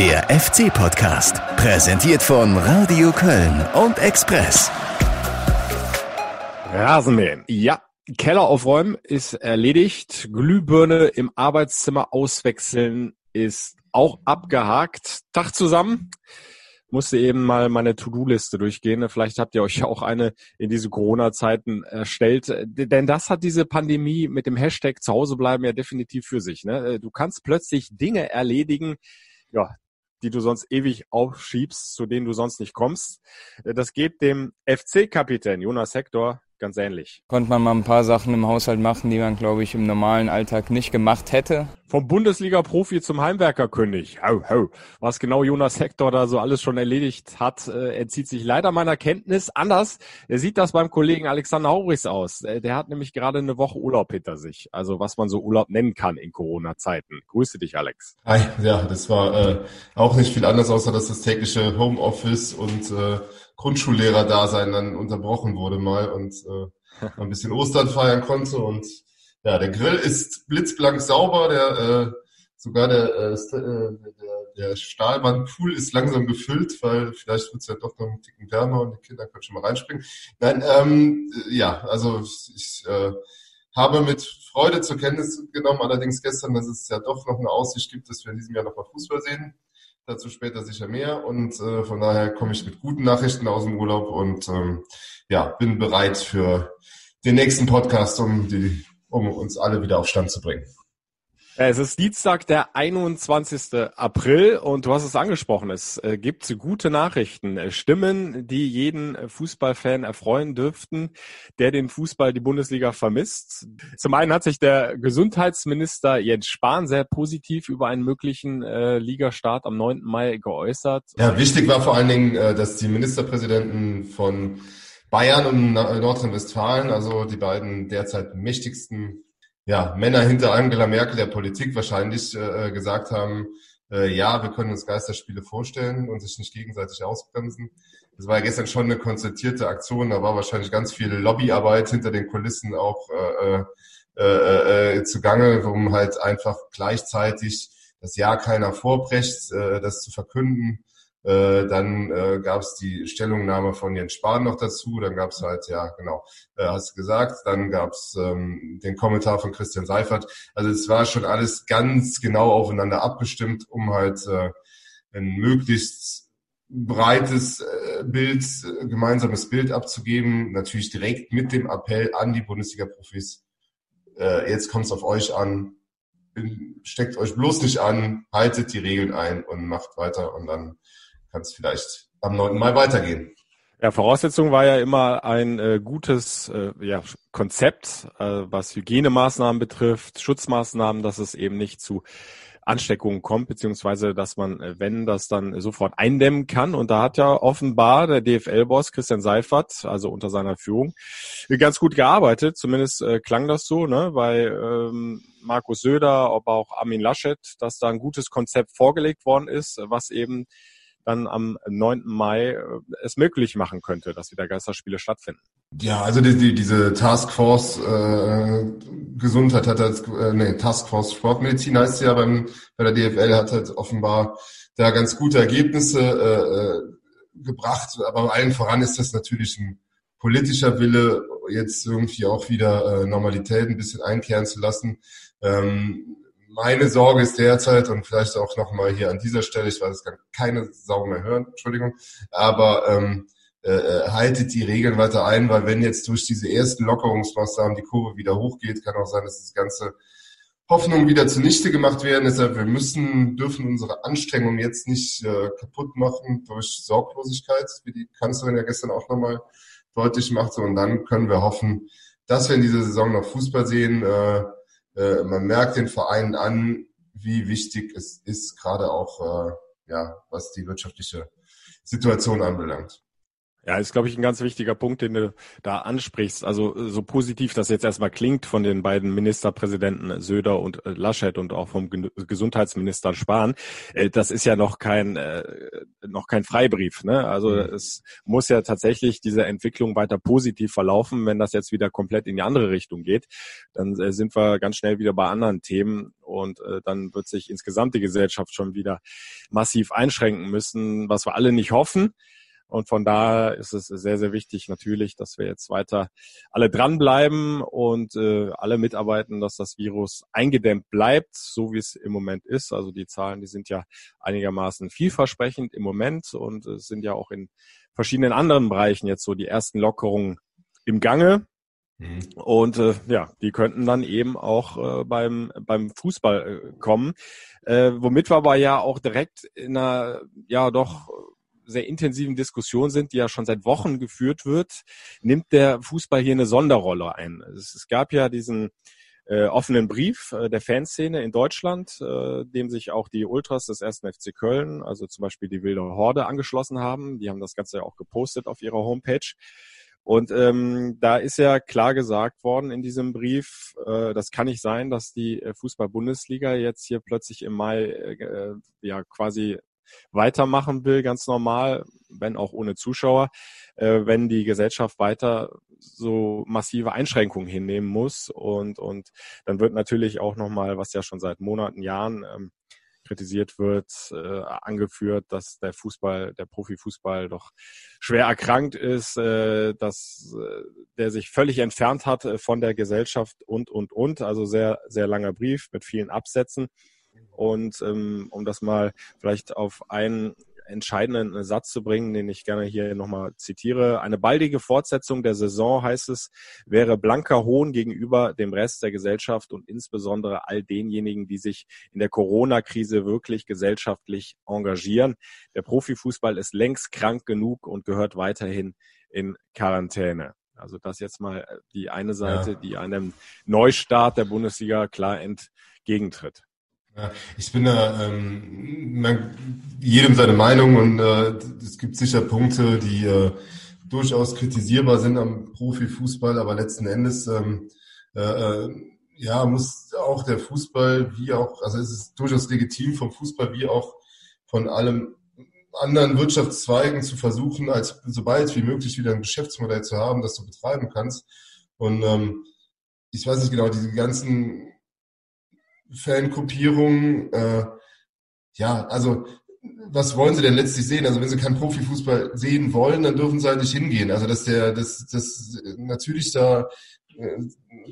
Der FC-Podcast, präsentiert von Radio Köln und Express. Rasenmähen. Ja, Keller aufräumen ist erledigt. Glühbirne im Arbeitszimmer auswechseln ist auch abgehakt. Tag zusammen. Musste eben mal meine To-Do-Liste durchgehen. Vielleicht habt ihr euch auch eine in diese Corona-Zeiten erstellt. Denn das hat diese Pandemie mit dem Hashtag zu Hause bleiben ja definitiv für sich. Ne? Du kannst plötzlich Dinge erledigen, ja, die du sonst ewig aufschiebst, zu denen du sonst nicht kommst. Das geht dem FC-Kapitän Jonas Hector ganz ähnlich. Konnte man mal ein paar Sachen im Haushalt machen, die man, glaube ich, im normalen Alltag nicht gemacht hätte. Vom Bundesliga-Profi zum Heimwerkerkönig. Hau, hau. Was genau Jonas Hector da so alles schon erledigt hat, äh, entzieht sich leider meiner Kenntnis. Anders sieht das beim Kollegen Alexander Aurichs aus. Äh, der hat nämlich gerade eine Woche Urlaub hinter sich. Also was man so Urlaub nennen kann in Corona-Zeiten. Grüße dich, Alex. Hi, ja, das war äh, auch nicht viel anders, außer dass das tägliche Homeoffice und äh, Grundschullehrer-Dasein dann unterbrochen wurde mal und äh, ein bisschen Ostern feiern konnte. Und ja, der Grill ist blitzblank sauber, der äh, sogar der, äh, äh der, der Stahlwandpool ist langsam gefüllt, weil vielleicht wird es ja doch noch einen Ticken wärmer und die Kinder können schon mal reinspringen. Nein, ähm, ja, also ich äh, habe mit Freude zur Kenntnis genommen, allerdings gestern, dass es ja doch noch eine Aussicht gibt, dass wir in diesem Jahr noch mal Fußball sehen. Dazu später sicher mehr. Und äh, von daher komme ich mit guten Nachrichten aus dem Urlaub und ähm, ja, bin bereit für den nächsten Podcast, um, die, um uns alle wieder auf Stand zu bringen. Es ist Dienstag, der 21. April und du hast es angesprochen, es äh, gibt gute Nachrichten, äh, Stimmen, die jeden Fußballfan erfreuen dürften, der den Fußball, die Bundesliga vermisst. Zum einen hat sich der Gesundheitsminister Jens Spahn sehr positiv über einen möglichen äh, Ligastart am 9. Mai geäußert. Ja, wichtig war vor allen Dingen, äh, dass die Ministerpräsidenten von Bayern und Nordrhein-Westfalen, also die beiden derzeit mächtigsten ja, Männer hinter Angela Merkel der Politik wahrscheinlich äh, gesagt haben, äh, ja, wir können uns Geisterspiele vorstellen und sich nicht gegenseitig ausbremsen. Das war ja gestern schon eine konzertierte Aktion, da war wahrscheinlich ganz viel Lobbyarbeit hinter den Kulissen auch äh, äh, äh, äh zugange, um halt einfach gleichzeitig das Ja keiner vorbrecht, äh, das zu verkünden äh, dann äh, gab es die Stellungnahme von Jens Spahn noch dazu. Dann gab es halt, ja, genau, äh, hast du gesagt. Dann gab es ähm, den Kommentar von Christian Seifert. Also es war schon alles ganz genau aufeinander abgestimmt, um halt äh, ein möglichst breites äh, Bild, äh, gemeinsames Bild abzugeben. Natürlich direkt mit dem Appell an die Bundesliga-Profis. Äh, jetzt kommt es auf euch an. Steckt euch bloß nicht an, haltet die Regeln ein und macht weiter und dann kann es vielleicht am 9. Mai weitergehen. Ja, Voraussetzung war ja immer ein äh, gutes äh, ja, Konzept, äh, was Hygienemaßnahmen betrifft, Schutzmaßnahmen, dass es eben nicht zu Ansteckungen kommt, beziehungsweise dass man, äh, wenn das dann sofort eindämmen kann. Und da hat ja offenbar der DFL-Boss Christian Seifert, also unter seiner Führung, ganz gut gearbeitet. Zumindest äh, klang das so, ne? Bei ähm, Markus Söder, aber auch Armin Laschet, dass da ein gutes Konzept vorgelegt worden ist, was eben dann am 9. Mai äh, es möglich machen könnte, dass wieder Geisterspiele stattfinden. Ja, also die, die, diese Taskforce äh, Gesundheit hat halt, äh, nee, Taskforce Sportmedizin heißt ja beim, bei der DFL, hat halt offenbar da ganz gute Ergebnisse äh, äh, gebracht. Aber allen voran ist das natürlich ein politischer Wille, jetzt irgendwie auch wieder äh, Normalität ein bisschen einkehren zu lassen. Ähm, meine Sorge ist derzeit und vielleicht auch nochmal hier an dieser Stelle, ich weiß, es kann keine Sau mehr hören, Entschuldigung, aber ähm, äh, äh, haltet die Regeln weiter ein, weil wenn jetzt durch diese ersten Lockerungsmaßnahmen die Kurve wieder hochgeht, kann auch sein, dass das ganze Hoffnung wieder zunichte gemacht werden. Deshalb, wir müssen, dürfen unsere Anstrengungen jetzt nicht äh, kaputt machen durch Sorglosigkeit, wie die Kanzlerin ja gestern auch nochmal deutlich machte. Und dann können wir hoffen, dass wir in dieser Saison noch Fußball sehen. Äh, äh, man merkt den Vereinen an, wie wichtig es ist, gerade auch, äh, ja, was die wirtschaftliche Situation anbelangt. Ja, ist, glaube ich, ein ganz wichtiger Punkt, den du da ansprichst. Also so positiv das jetzt erstmal klingt von den beiden Ministerpräsidenten Söder und äh, Laschet und auch vom Gesundheitsminister Spahn, äh, das ist ja noch kein äh, noch kein Freibrief. Ne? Also mhm. es muss ja tatsächlich diese Entwicklung weiter positiv verlaufen. Wenn das jetzt wieder komplett in die andere Richtung geht, dann sind wir ganz schnell wieder bei anderen Themen und dann wird sich insgesamt die Gesellschaft schon wieder massiv einschränken müssen, was wir alle nicht hoffen. Und von daher ist es sehr, sehr wichtig natürlich, dass wir jetzt weiter alle dranbleiben und äh, alle mitarbeiten, dass das Virus eingedämmt bleibt, so wie es im Moment ist. Also die Zahlen, die sind ja einigermaßen vielversprechend im Moment und es sind ja auch in verschiedenen anderen Bereichen jetzt so die ersten Lockerungen im Gange. Mhm. Und äh, ja, die könnten dann eben auch äh, beim, beim Fußball äh, kommen. Äh, womit wir aber ja auch direkt in einer ja doch sehr intensiven Diskussion sind, die ja schon seit Wochen geführt wird, nimmt der Fußball hier eine Sonderrolle ein. Es, gab ja diesen äh, offenen Brief äh, der Fanszene in Deutschland, äh, dem sich auch die Ultras des ersten FC Köln, also zum Beispiel die Wilde Horde, angeschlossen haben. Die haben das Ganze ja auch gepostet auf ihrer Homepage. Und ähm, da ist ja klar gesagt worden in diesem Brief, äh, das kann nicht sein, dass die Fußball-Bundesliga jetzt hier plötzlich im Mai äh, ja quasi weitermachen will, ganz normal, wenn auch ohne Zuschauer, äh, wenn die Gesellschaft weiter so massive Einschränkungen hinnehmen muss. Und, und dann wird natürlich auch nochmal, was ja schon seit Monaten, Jahren ähm, kritisiert wird, äh, angeführt, dass der Fußball, der Profifußball doch schwer erkrankt ist, äh, dass äh, der sich völlig entfernt hat äh, von der Gesellschaft und, und, und. Also sehr, sehr langer Brief mit vielen Absätzen. Und ähm, um das mal vielleicht auf einen entscheidenden Satz zu bringen, den ich gerne hier nochmal zitiere. Eine baldige Fortsetzung der Saison, heißt es, wäre blanker Hohn gegenüber dem Rest der Gesellschaft und insbesondere all denjenigen, die sich in der Corona-Krise wirklich gesellschaftlich engagieren. Der Profifußball ist längst krank genug und gehört weiterhin in Quarantäne. Also das jetzt mal die eine Seite, ja. die einem Neustart der Bundesliga klar entgegentritt. Ich bin da ähm, man, jedem seine Meinung und äh, es gibt sicher Punkte, die äh, durchaus kritisierbar sind am Profifußball, aber letzten Endes ähm, äh, äh, ja muss auch der Fußball wie auch, also es ist durchaus legitim vom Fußball wie auch von allem anderen Wirtschaftszweigen zu versuchen, als sobald wie möglich wieder ein Geschäftsmodell zu haben, das du betreiben kannst. Und ähm, ich weiß nicht genau, diese ganzen Fangruppierung. Äh, ja, also was wollen sie denn letztlich sehen? Also wenn sie keinen Profifußball sehen wollen, dann dürfen sie halt nicht hingehen. Also dass der, dass, dass natürlich da äh,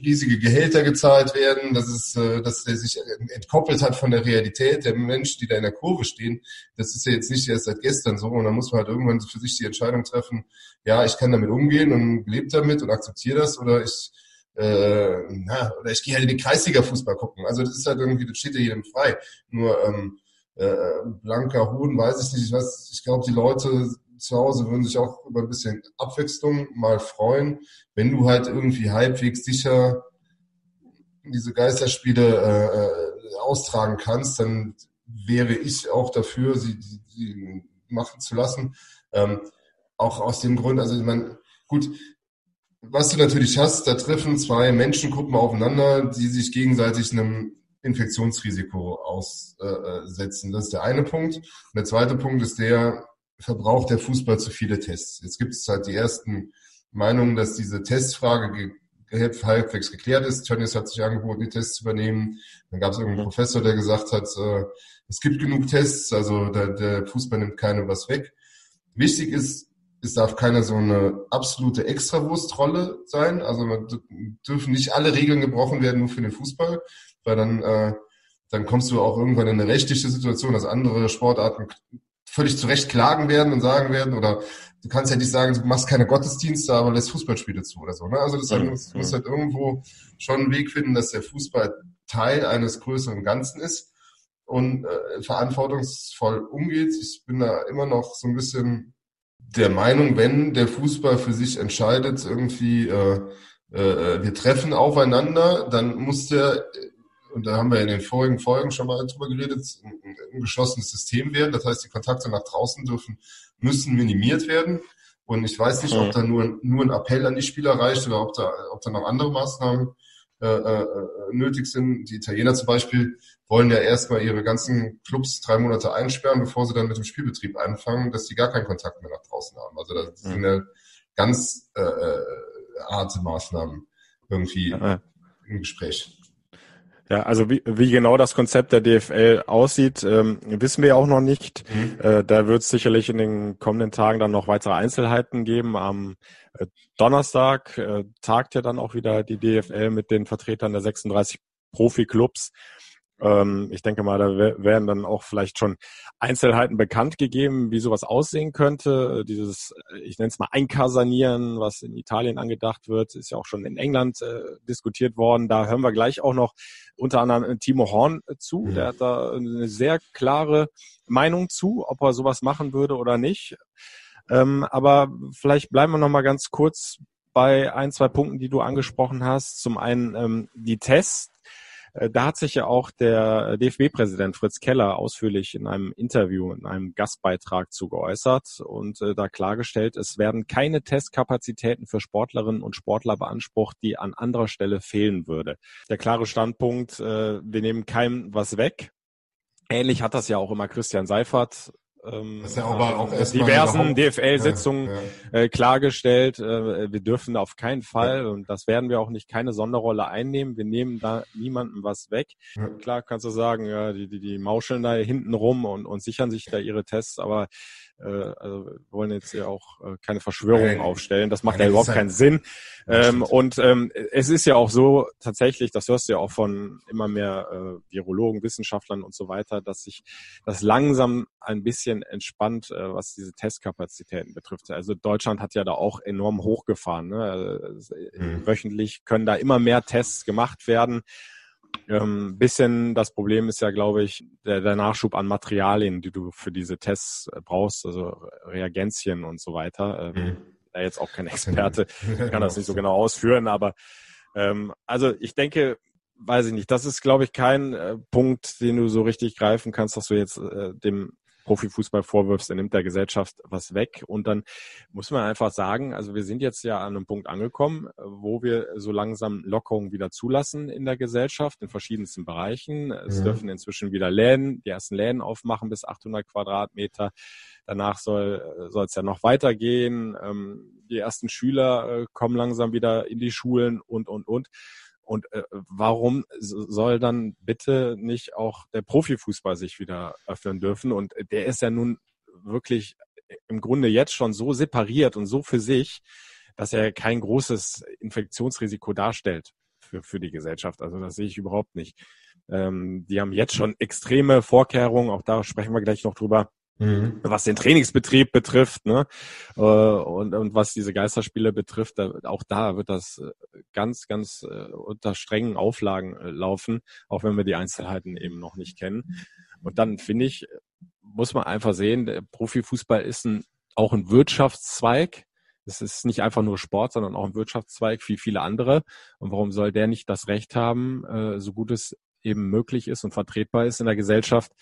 riesige Gehälter gezahlt werden, dass es, äh, dass der sich entkoppelt hat von der Realität der Menschen, die da in der Kurve stehen. Das ist ja jetzt nicht erst seit gestern so. Und dann muss man halt irgendwann für sich die Entscheidung treffen, ja, ich kann damit umgehen und lebe damit und akzeptiere das oder ich äh, na, oder ich gehe halt in den Kreisliga-Fußball gucken. Also das ist halt irgendwie, das steht ja jedem frei. Nur ähm, äh, blanker Hoden weiß ich nicht. Ich ich glaube, die Leute zu Hause würden sich auch über ein bisschen Abwechslung mal freuen, wenn du halt irgendwie halbwegs sicher diese Geisterspiele äh, äh austragen kannst, dann wäre ich auch dafür, sie, sie, sie machen zu lassen. Ähm, auch aus dem Grund, also ich meine, gut, was du natürlich hast, da treffen zwei Menschengruppen aufeinander, die sich gegenseitig einem Infektionsrisiko aussetzen. Das ist der eine Punkt. Und der zweite Punkt ist der, verbraucht der Fußball zu viele Tests. Jetzt gibt es halt die ersten Meinungen, dass diese Testfrage halbwegs geklärt ist. Tönnies hat sich angeboten, die Tests zu übernehmen. Dann gab es irgendeinen Professor, der gesagt hat, äh, es gibt genug Tests, also der, der Fußball nimmt keinem was weg. Wichtig ist, es darf keine so eine absolute Extrawurstrolle sein. Also man dürfen nicht alle Regeln gebrochen werden nur für den Fußball, weil dann, äh, dann kommst du auch irgendwann in eine rechtliche Situation, dass andere Sportarten völlig zu Recht klagen werden und sagen werden, oder du kannst ja nicht sagen, du machst keine Gottesdienste, aber lässt Fußballspiele zu oder so. Ne? Also das mhm. muss, muss halt irgendwo schon einen Weg finden, dass der Fußball Teil eines größeren Ganzen ist und äh, verantwortungsvoll umgeht. Ich bin da immer noch so ein bisschen der Meinung, wenn der Fußball für sich entscheidet, irgendwie, äh, äh, wir treffen aufeinander, dann muss der, und da haben wir in den vorigen Folgen schon mal drüber geredet, ein, ein geschlossenes System werden. Das heißt, die Kontakte nach draußen dürfen, müssen minimiert werden. Und ich weiß nicht, ob mhm. da nur, nur ein Appell an die Spieler reicht oder ob da, ob da noch andere Maßnahmen äh, äh, nötig sind. Die Italiener zum Beispiel wollen ja erstmal ihre ganzen Clubs drei Monate einsperren, bevor sie dann mit dem Spielbetrieb anfangen, dass sie gar keinen Kontakt mehr nach draußen haben. Also das sind ja ganz äh, äh, harte Maßnahmen irgendwie ja. im Gespräch. Ja, also wie, wie genau das Konzept der DFL aussieht, ähm, wissen wir auch noch nicht. Mhm. Äh, da wird es sicherlich in den kommenden Tagen dann noch weitere Einzelheiten geben. Am äh, Donnerstag äh, tagt ja dann auch wieder die DFL mit den Vertretern der 36 Profi-Clubs. Ähm, ich denke mal, da werden dann auch vielleicht schon Einzelheiten bekannt gegeben, wie sowas aussehen könnte. Dieses, ich nenne es mal Einkasanieren, was in Italien angedacht wird, ist ja auch schon in England äh, diskutiert worden. Da hören wir gleich auch noch unter anderem Timo Horn zu. Mhm. Der hat da eine sehr klare Meinung zu, ob er sowas machen würde oder nicht. Ähm, aber vielleicht bleiben wir noch mal ganz kurz bei ein, zwei Punkten, die du angesprochen hast. Zum einen ähm, die Tests äh, da hat sich ja auch der DFB-Präsident Fritz Keller ausführlich in einem Interview, in einem Gastbeitrag zu geäußert und äh, da klargestellt, es werden keine Testkapazitäten für Sportlerinnen und Sportler beansprucht, die an anderer Stelle fehlen würde. Der klare Standpunkt, äh, wir nehmen keinem was weg. Ähnlich hat das ja auch immer Christian Seifert ähm, ja aber auch diversen DFL-Sitzungen ja, ja. äh, klargestellt, äh, wir dürfen auf keinen Fall, und das werden wir auch nicht, keine Sonderrolle einnehmen. Wir nehmen da niemandem was weg. Klar kannst du sagen, ja, die, die, die mauscheln da hinten rum und, und sichern sich da ihre Tests, aber äh, also wir wollen jetzt ja auch äh, keine Verschwörungen aufstellen. Das macht ja überhaupt keinen Sinn. Ähm, und ähm, es ist ja auch so tatsächlich, das hörst du ja auch von immer mehr äh, Virologen, Wissenschaftlern und so weiter, dass sich das langsam ein bisschen entspannt, äh, was diese Testkapazitäten betrifft. Also Deutschland hat ja da auch enorm hochgefahren. Ne? Also, mhm. Wöchentlich können da immer mehr Tests gemacht werden. Ähm, bisschen das Problem ist ja, glaube ich, der, der Nachschub an Materialien, die du für diese Tests äh, brauchst, also Reagenzien und so weiter. Ähm, mhm. Da jetzt auch kein Experte, kann das nicht so genau ausführen, aber ähm, also ich denke, weiß ich nicht, das ist, glaube ich, kein äh, Punkt, den du so richtig greifen kannst, dass du jetzt äh, dem Profifußball vorwirfst, er nimmt der Gesellschaft was weg. Und dann muss man einfach sagen, also wir sind jetzt ja an einem Punkt angekommen, wo wir so langsam Lockerungen wieder zulassen in der Gesellschaft in verschiedensten Bereichen. Es mhm. dürfen inzwischen wieder Läden, die ersten Läden aufmachen bis 800 Quadratmeter. Danach soll es ja noch weitergehen. Ähm, die ersten Schüler äh, kommen langsam wieder in die Schulen und, und, und. Und äh, warum soll dann bitte nicht auch der Profifußball sich wieder öffnen dürfen? Und der ist ja nun wirklich im Grunde jetzt schon so separiert und so für sich, dass er kein großes Infektionsrisiko darstellt für, für die Gesellschaft. Also das sehe ich überhaupt nicht. Ähm, die haben jetzt schon extreme Vorkehrungen, auch da sprechen wir gleich noch drüber, Mhm. Was den Trainingsbetrieb betrifft, ne? Äh, und, und was diese Geisterspiele betrifft, da, auch da wird das äh, ganz, ganz äh, unter strengen Auflagen laufen, auch wenn wir die Einzelheiten eben noch nicht kennen. Und dann finde ich, muss man einfach sehen, der Profifußball ist ein, auch ein Wirtschaftszweig. Es ist nicht einfach nur Sport, sondern auch ein Wirtschaftszweig wie viele andere. Und warum soll der nicht das Recht haben, so gut es eben möglich ist und vertretbar ist in der Gesellschaft,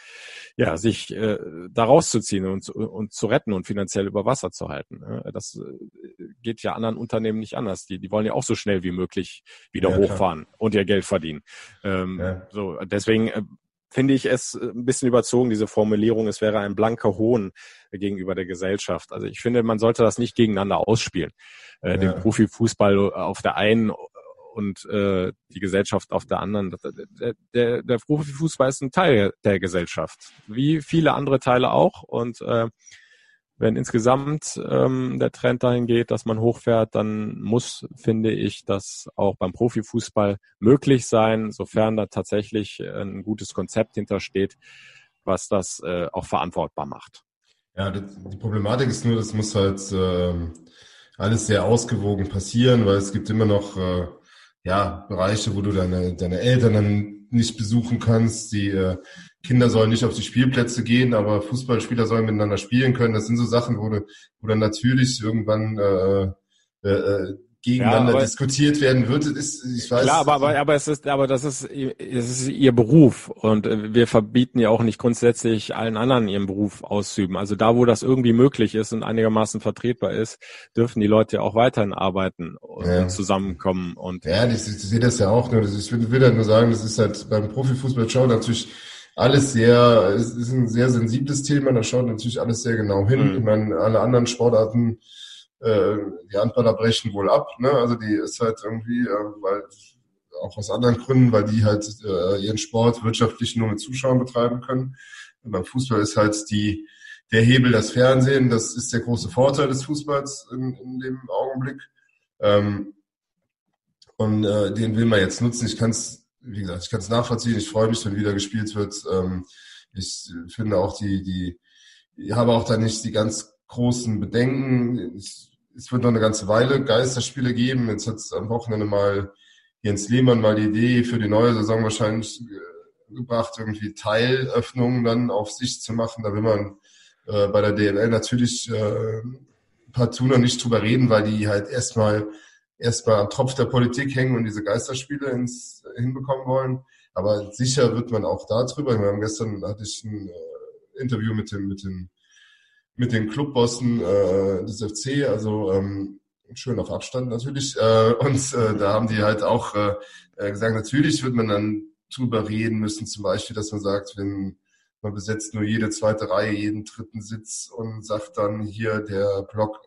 ja, sich äh, da rauszuziehen und, und zu retten und finanziell über Wasser zu halten. Das äh, geht ja anderen Unternehmen nicht anders. Die, die wollen ja auch so schnell wie möglich wieder ja, hochfahren klar. und ihr Geld verdienen. Ähm, ja. So, deswegen äh, finde ich es ein bisschen überzogen, diese Formulierung, es wäre ein blanker Hohn gegenüber der Gesellschaft. Also ich finde, man sollte das nicht gegeneinander ausspielen. Äh, ja. Den Profifußball auf der einen und äh, die Gesellschaft auf der anderen. Der, der, der Profifußball ist ein Teil der Gesellschaft, wie viele andere Teile auch. Und äh, wenn insgesamt ähm, der Trend dahin geht, dass man hochfährt, dann muss, finde ich, das auch beim Profifußball möglich sein, sofern da tatsächlich ein gutes Konzept hintersteht, was das äh, auch verantwortbar macht. Ja, die Problematik ist nur, das muss halt äh, alles sehr ausgewogen passieren, weil es gibt immer noch äh, ja, Bereiche, wo du deine, deine Eltern dann nicht besuchen kannst. Die äh, Kinder sollen nicht auf die Spielplätze gehen, aber Fußballspieler sollen miteinander spielen können. Das sind so Sachen, wo, du, wo dann natürlich irgendwann äh, äh, gegeneinander ja, diskutiert werden wird, ist, ich weiß. Klar, aber, aber, aber es ist, aber das ist, es ist ihr Beruf und äh, wir verbieten ja auch nicht grundsätzlich allen anderen ihren Beruf auszuüben. Also da, wo das irgendwie möglich ist und einigermaßen vertretbar ist, dürfen die Leute ja auch weiterhin arbeiten und ja. zusammenkommen und. Ja, ich, ich sehe das ja auch nur. Ich will, will halt nur sagen, das ist halt beim Profifußball schon natürlich alles sehr, es ist ein sehr sensibles Thema, da schaut natürlich alles sehr genau hin. Mhm. Ich meine, alle anderen Sportarten äh, die Handballer brechen wohl ab. Ne? Also die ist halt irgendwie, äh, weil auch aus anderen Gründen, weil die halt äh, ihren Sport wirtschaftlich nur mit Zuschauern betreiben können. Und beim Fußball ist halt die der Hebel das Fernsehen. Das ist der große Vorteil des Fußballs in, in dem Augenblick. Ähm, und äh, den will man jetzt nutzen. Ich kann es, wie gesagt, ich kann es nachvollziehen. Ich freue mich, wenn wieder gespielt wird. Ähm, ich finde auch die, die, ich habe auch da nicht die ganz großen Bedenken. Es wird noch eine ganze Weile Geisterspiele geben. Jetzt hat es am Wochenende mal Jens Lehmann mal die Idee für die neue Saison wahrscheinlich äh, gebracht, irgendwie Teilöffnungen dann auf sich zu machen. Da will man äh, bei der DLL natürlich äh, partout noch nicht drüber reden, weil die halt erstmal erstmal am Tropf der Politik hängen und diese Geisterspiele ins, hinbekommen wollen. Aber sicher wird man auch da drüber. Wir haben gestern hatte ich ein äh, Interview mit dem, mit dem mit den Clubbossen äh, des FC, also ähm, schön auf Abstand natürlich. Äh, und äh, da haben die halt auch äh, äh, gesagt, natürlich wird man dann drüber reden müssen, zum Beispiel, dass man sagt, wenn man besetzt nur jede zweite Reihe, jeden dritten Sitz und sagt dann hier, der Block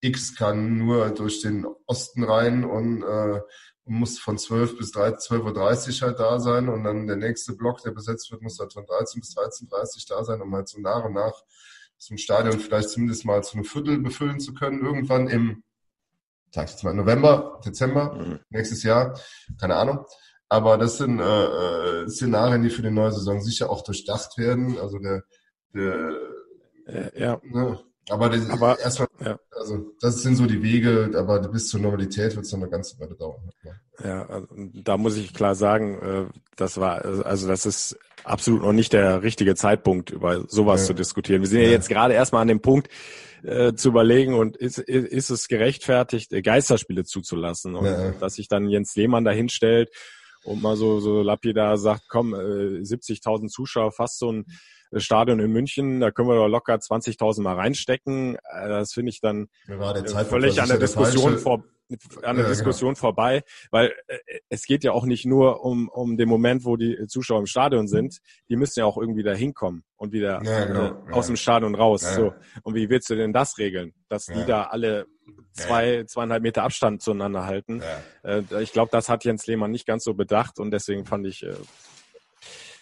X kann nur durch den Osten rein und äh, muss von 12 bis 12.30 Uhr halt da sein und dann der nächste Block, der besetzt wird, muss halt von 13 bis 13.30 Uhr da sein, um halt so nach und nach so ein Stadion vielleicht zumindest mal zu einem Viertel befüllen zu können, irgendwann im, sag ich jetzt mal, November, Dezember, mhm. nächstes Jahr, keine Ahnung. Aber das sind äh, äh, Szenarien, die für die neue Saison sicher auch durchdacht werden. Also der, der äh, ja. Ne, aber, das, aber erstmal, ja. also das sind so die Wege, aber bis zur Normalität wird es noch eine ganze Weile dauern. Ja, also, da muss ich klar sagen, äh, das war, also das ist absolut noch nicht der richtige Zeitpunkt, über sowas ja. zu diskutieren. Wir sind ja, ja jetzt gerade erstmal an dem Punkt, äh, zu überlegen und ist, ist es gerechtfertigt, äh, Geisterspiele zuzulassen und ja. dass sich dann Jens Lehmann da hinstellt und mal so, so lapidar sagt, komm, äh, 70.000 Zuschauer, fast so ein Stadion in München, da können wir doch locker 20.000 mal reinstecken. Äh, das finde ich dann äh, völlig an der Diskussion vor an der ja, Diskussion genau. vorbei, weil äh, es geht ja auch nicht nur um, um den Moment, wo die Zuschauer im Stadion sind, die müssen ja auch irgendwie da hinkommen und wieder ja, genau. äh, aus dem Stadion raus. So. Und wie willst du denn das regeln? Dass die da alle zwei, zweieinhalb Meter Abstand zueinander halten. Äh, ich glaube, das hat Jens Lehmann nicht ganz so bedacht und deswegen fand ich äh,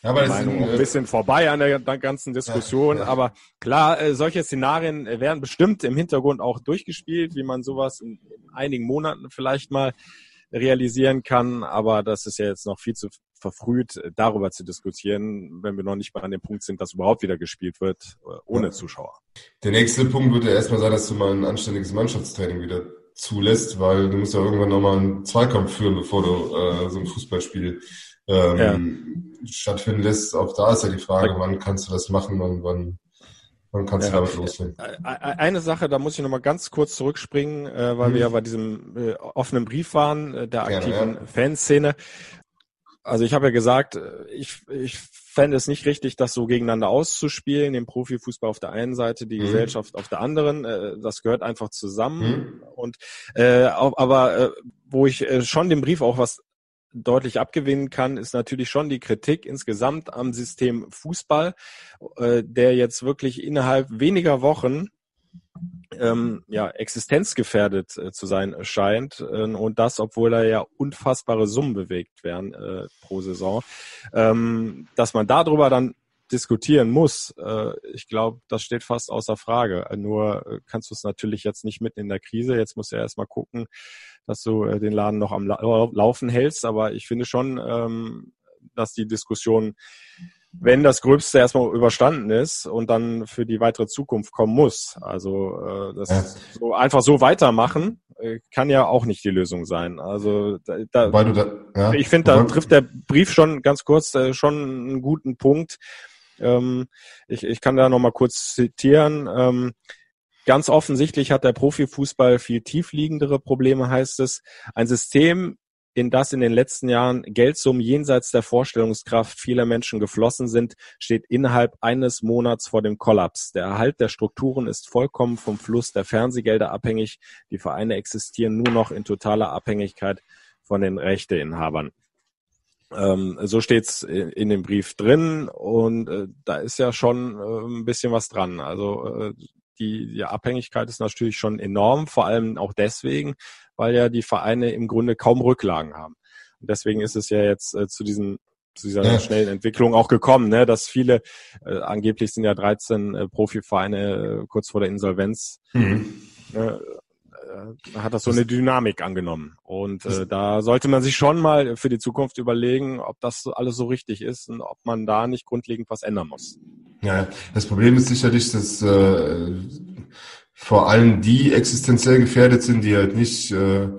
ja, aber Meinung ein, ein bisschen vorbei an der, ganzen Diskussion. Ja, ja. Aber klar, äh, solche Szenarien äh, werden bestimmt im Hintergrund auch durchgespielt, wie man sowas in, in einigen Monaten vielleicht mal realisieren kann. Aber das ist ja jetzt noch viel zu verfrüht, äh, darüber zu diskutieren, wenn wir noch nicht mal an dem Punkt sind, dass überhaupt wieder gespielt wird, ohne Zuschauer. Der nächste Punkt würde erstmal sein, dass du mal ein anständiges Mannschaftstraining wieder zulässt, weil du musst ja irgendwann nochmal einen Zweikampf führen, bevor du äh, so ein Fußballspiel ähm, ja. stattfinden lässt. Auch da ist ja die Frage, wann kannst du das machen und wann, wann kannst ja. du damit loslegen. Eine Sache, da muss ich nochmal ganz kurz zurückspringen, äh, weil hm. wir ja bei diesem äh, offenen Brief waren, äh, der aktiven ja, Fanszene. Also ich habe ja gesagt, äh, ich, ich fände es nicht richtig, das so gegeneinander auszuspielen, den Profifußball auf der einen Seite, die mhm. Gesellschaft auf der anderen. Äh, das gehört einfach zusammen. Mhm. Und äh, aber äh, wo ich äh, schon dem Brief auch was deutlich abgewinnen kann, ist natürlich schon die Kritik insgesamt am System Fußball, äh, der jetzt wirklich innerhalb weniger Wochen ähm, ja, existenzgefährdet äh, zu sein scheint. Äh, und das, obwohl da ja unfassbare Summen bewegt werden äh, pro Saison. Ähm, dass man darüber dann diskutieren muss, äh, ich glaube, das steht fast außer Frage. Nur äh, kannst du es natürlich jetzt nicht mitten in der Krise. Jetzt musst du ja erstmal gucken, dass du äh, den Laden noch am La Laufen hältst. Aber ich finde schon, ähm, dass die Diskussion, wenn das Gröbste erstmal überstanden ist und dann für die weitere Zukunft kommen muss. Also äh, das ja. so einfach so weitermachen äh, kann ja auch nicht die Lösung sein. Also da, da, da ja, ich finde, da trifft der Brief schon ganz kurz äh, schon einen guten Punkt. Ähm, ich, ich kann da noch mal kurz zitieren. Ähm, ganz offensichtlich hat der Profifußball viel tiefliegendere Probleme, heißt es. Ein System, in das in den letzten Jahren Geldsummen jenseits der Vorstellungskraft vieler Menschen geflossen sind, steht innerhalb eines Monats vor dem Kollaps. Der Erhalt der Strukturen ist vollkommen vom Fluss der Fernsehgelder abhängig. Die Vereine existieren nur noch in totaler Abhängigkeit von den Rechteinhabern. Ähm, so steht's in, in, dem Brief drin und äh, da ist ja schon äh, ein bisschen was dran. Also äh, die, die Abhängigkeit ist natürlich schon enorm, vor allem auch deswegen, weil ja die Vereine im Grunde kaum Rücklagen haben. Und deswegen ist es ja jetzt äh, zu diesen zu dieser ja. schnellen Entwicklung auch gekommen, ne, dass viele, äh, angeblich sind ja 13 äh, Profivereine äh, kurz vor der Insolvenz, mhm. ne, äh, hat das so eine Dynamik angenommen. Und äh, da sollte man sich schon mal für die Zukunft überlegen, ob das alles so richtig ist und ob man da nicht grundlegend was ändern muss. Ja, das Problem ist sicherlich, dass äh, vor allem die existenziell gefährdet sind, die halt nicht äh, äh,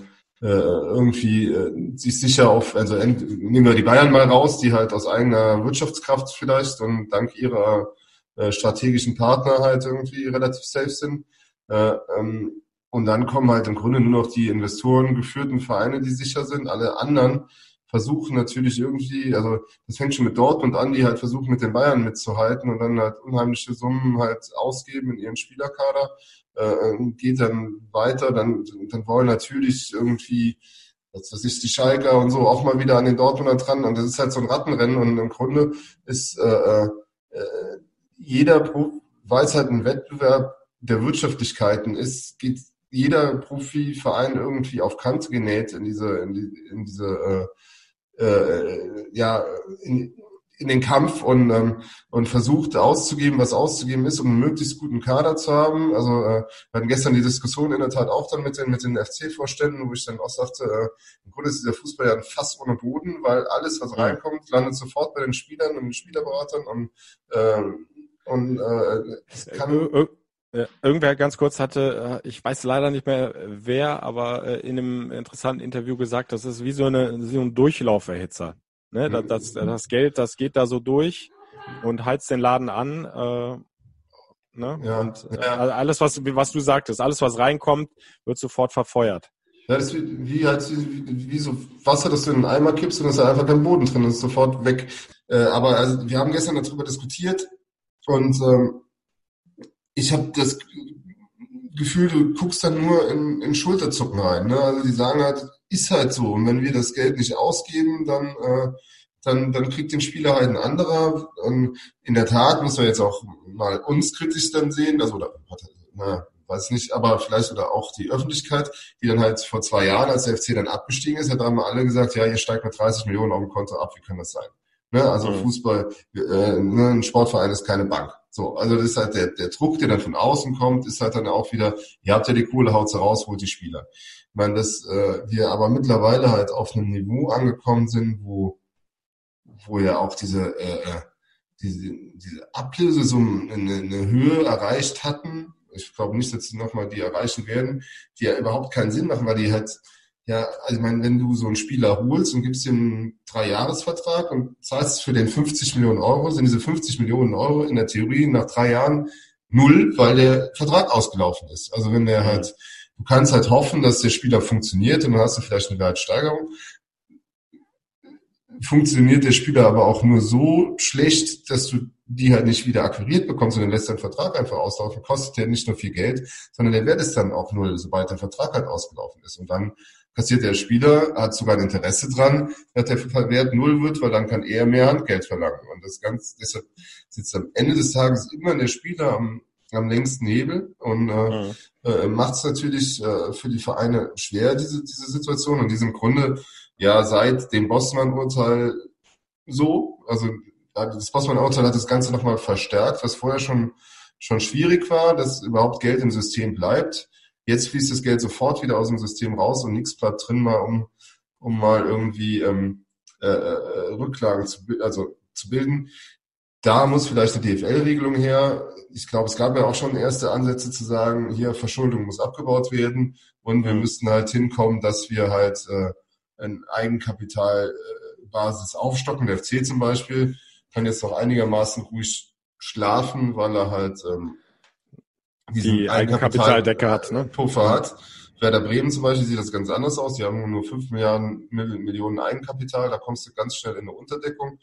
irgendwie äh, sich sicher auf, also nehmen wir die Bayern mal raus, die halt aus eigener Wirtschaftskraft vielleicht und dank ihrer äh, strategischen Partner halt irgendwie relativ safe sind. Äh, ähm, und dann kommen halt im Grunde nur noch die Investoren geführten Vereine, die sicher sind. Alle anderen versuchen natürlich irgendwie, also das fängt schon mit Dortmund an, die halt versuchen mit den Bayern mitzuhalten und dann halt unheimliche Summen halt ausgeben in ihren Spielerkader, äh, geht dann weiter, dann, dann wollen natürlich irgendwie, was weiß ich, die Schalker und so auch mal wieder an den Dortmunder dran und das ist halt so ein Rattenrennen und im Grunde ist äh, äh, jeder, weil es halt ein Wettbewerb der Wirtschaftlichkeiten ist, geht jeder Profiverein irgendwie auf Kante genäht in diese, in, die, in diese äh, äh, ja, in, in den Kampf und, ähm, und versucht auszugeben, was auszugeben ist, um einen möglichst guten Kader zu haben. Also äh, wir hatten gestern die Diskussion in der Tat auch dann mit den, mit den FC-Vorständen, wo ich dann auch sagte, äh, im Grunde ist dieser Fußball ja ein Fass ohne Boden, weil alles, was reinkommt, landet sofort bei den Spielern und den Spielerberatern und, äh, und äh, kann... Äh, irgendwer ganz kurz hatte, äh, ich weiß leider nicht mehr wer, aber äh, in einem interessanten Interview gesagt, das ist wie so, eine, so ein Durchlauferhitzer. Ne? Das, das, das Geld, das geht da so durch und heizt den Laden an. Äh, ne? Ja, und ja. alles, was, was du sagtest, alles, was reinkommt, wird sofort verfeuert. Ja, das ist wie, wie, halt, wie, wie so Wasser, das du in einen Eimer kippst und ist einfach kein Boden drin und ist sofort weg. Äh, aber also, wir haben gestern darüber diskutiert und ähm, ich habe das Gefühl, du guckst dann nur in, in Schulterzucken rein. Ne? Also die sagen halt, ist halt so. Und wenn wir das Geld nicht ausgeben, dann, äh, dann, dann kriegt den Spieler halt ein anderer. Und in der Tat muss man jetzt auch mal uns kritisch dann sehen, also oder na, weiß nicht, aber vielleicht oder auch die Öffentlichkeit, die dann halt vor zwei Jahren, als der FC dann abgestiegen ist, hat haben alle gesagt, ja, ihr steigt mit 30 Millionen auf dem Konto ab, wie kann das sein? Ne? Also mhm. Fußball, äh, ne, ein Sportverein ist keine Bank. So, also das ist halt der, der Druck, der dann von außen kommt, ist halt dann auch wieder, ihr habt ja die Kohle, haut raus, holt die Spieler. Ich meine, dass äh, wir aber mittlerweile halt auf einem Niveau angekommen sind, wo, wo ja auch diese, äh, äh diese, diese Ablösesummen eine, eine Höhe erreicht hatten. Ich glaube nicht, dass sie nochmal die erreichen werden, die ja überhaupt keinen Sinn machen, weil die halt ja, also ich meine, wenn du so einen Spieler holst und gibst ihm einen Dreijahresvertrag und zahlst für den 50 Millionen Euro, sind diese 50 Millionen Euro in der Theorie nach drei Jahren null, weil der Vertrag ausgelaufen ist. Also wenn der halt, du kannst halt hoffen, dass der Spieler funktioniert und dann hast du vielleicht eine Wertsteigerung. Funktioniert der Spieler aber auch nur so schlecht, dass du die halt nicht wieder akquiriert bekommst, sondern lässt deinen Vertrag einfach auslaufen, kostet der nicht nur viel Geld, sondern der Wert ist dann auch null, sobald der Vertrag halt ausgelaufen ist. Und dann kassiert der Spieler, hat sogar ein Interesse dran, dass der Wert null wird, weil dann kann er mehr Handgeld verlangen. Und das Ganze, deshalb sitzt am Ende des Tages immer der Spieler am, am längsten Hebel und äh, mhm. äh, macht es natürlich äh, für die Vereine schwer, diese, diese Situation. Und diesem Grunde, ja, seit dem Bossmann-Urteil so, also das Bossmann-Urteil hat das Ganze nochmal verstärkt, was vorher schon, schon schwierig war, dass überhaupt Geld im System bleibt. Jetzt fließt das Geld sofort wieder aus dem System raus und nichts bleibt drin, mal um, um mal irgendwie ähm, äh, äh Rücklagen zu, also, zu bilden. Da muss vielleicht eine DFL-Regelung her. Ich glaube, es gab ja auch schon erste Ansätze zu sagen, hier Verschuldung muss abgebaut werden und wir müssten halt hinkommen, dass wir halt äh, ein Eigenkapitalbasis aufstocken. Der FC zum Beispiel kann jetzt noch einigermaßen ruhig schlafen, weil er halt ähm, die Eigenkapitaldecke hat, ne? Puffer hat. Werder Bremen zum Beispiel sieht das ganz anders aus. Die haben nur 5 Milliarden Millionen Eigenkapital, da kommst du ganz schnell in eine Unterdeckung.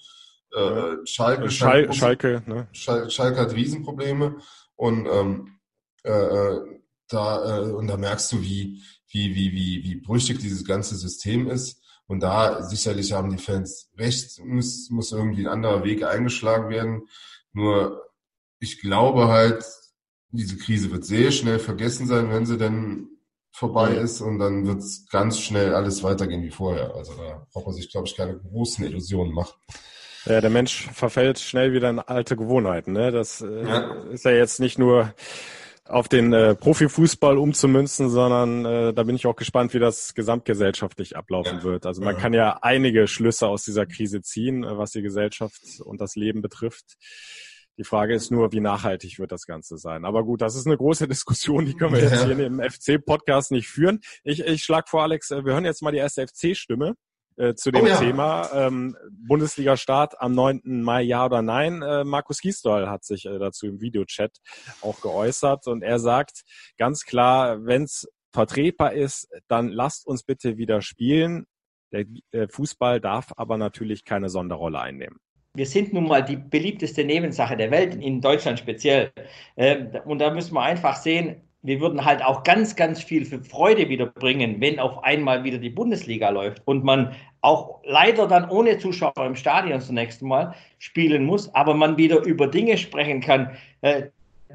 Äh, Schalke, Schalke, Schalke, ne? Schalke, Schalke hat Riesenprobleme und ähm, äh, äh, da äh, und da merkst du, wie wie wie wie wie brüchig dieses ganze System ist. Und da sicherlich haben die Fans recht, muss muss irgendwie ein anderer Weg eingeschlagen werden. Nur ich glaube halt, diese Krise wird sehr schnell vergessen sein, wenn sie denn vorbei ist und dann wird es ganz schnell alles weitergehen wie vorher. Also da braucht man sich, glaube ich, keine großen Illusionen machen. Ja, der Mensch verfällt schnell wieder in alte Gewohnheiten. Ne? Das äh, ja. ist ja jetzt nicht nur auf den äh, Profifußball umzumünzen, sondern äh, da bin ich auch gespannt, wie das gesamtgesellschaftlich ablaufen ja. wird. Also man ja. kann ja einige Schlüsse aus dieser Krise ziehen, äh, was die Gesellschaft und das Leben betrifft. Die Frage ist nur, wie nachhaltig wird das Ganze sein. Aber gut, das ist eine große Diskussion, die können wir jetzt hier im FC-Podcast nicht führen. Ich, ich schlage vor, Alex, äh, wir hören jetzt mal die erste FC-Stimme äh, zu dem oh ja. Thema. Ähm, Bundesliga-Start am 9. Mai, ja oder nein? Äh, Markus Gisdol hat sich äh, dazu im Videochat auch geäußert und er sagt ganz klar, wenn es vertretbar ist, dann lasst uns bitte wieder spielen. Der, der Fußball darf aber natürlich keine Sonderrolle einnehmen wir sind nun mal die beliebteste Nebensache der Welt, in Deutschland speziell. Ähm, und da müssen wir einfach sehen, wir würden halt auch ganz, ganz viel für Freude wieder bringen, wenn auf einmal wieder die Bundesliga läuft und man auch leider dann ohne Zuschauer im Stadion zunächst mal spielen muss, aber man wieder über Dinge sprechen kann, äh,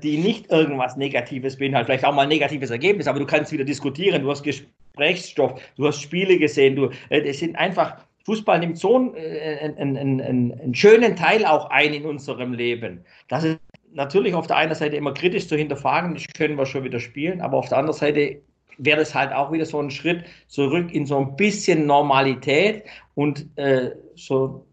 die nicht irgendwas Negatives beinhalten, vielleicht auch mal ein negatives Ergebnis, aber du kannst wieder diskutieren, du hast Gesprächsstoff, du hast Spiele gesehen, du, äh, es sind einfach Fußball nimmt so einen, äh, einen, einen, einen, schönen Teil auch ein in unserem Leben. Das ist natürlich auf der einen Seite immer kritisch zu hinterfragen, das können wir schon wieder spielen, aber auf der anderen Seite wäre das halt auch wieder so ein Schritt zurück in so ein bisschen Normalität und äh, so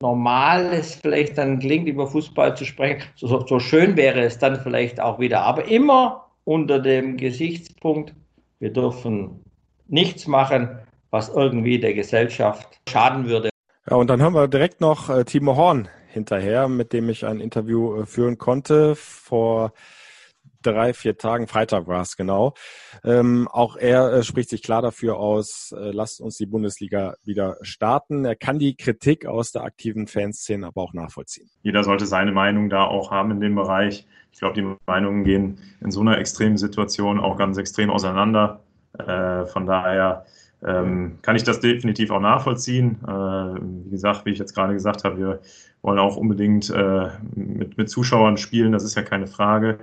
normal es vielleicht dann klingt, über Fußball zu sprechen, so, so schön wäre es dann vielleicht auch wieder, aber immer unter dem Gesichtspunkt, wir dürfen nichts machen, was irgendwie der Gesellschaft schaden würde. Ja, und dann haben wir direkt noch äh, Timo Horn hinterher, mit dem ich ein Interview äh, führen konnte vor drei, vier Tagen, Freitag war es genau. Ähm, auch er äh, spricht sich klar dafür aus, äh, lasst uns die Bundesliga wieder starten. Er kann die Kritik aus der aktiven Fanszene aber auch nachvollziehen. Jeder sollte seine Meinung da auch haben in dem Bereich. Ich glaube, die Meinungen gehen in so einer extremen Situation auch ganz extrem auseinander. Äh, von daher ähm, kann ich das definitiv auch nachvollziehen. Äh, wie gesagt, wie ich jetzt gerade gesagt habe, wir wollen auch unbedingt äh, mit, mit Zuschauern spielen, das ist ja keine Frage.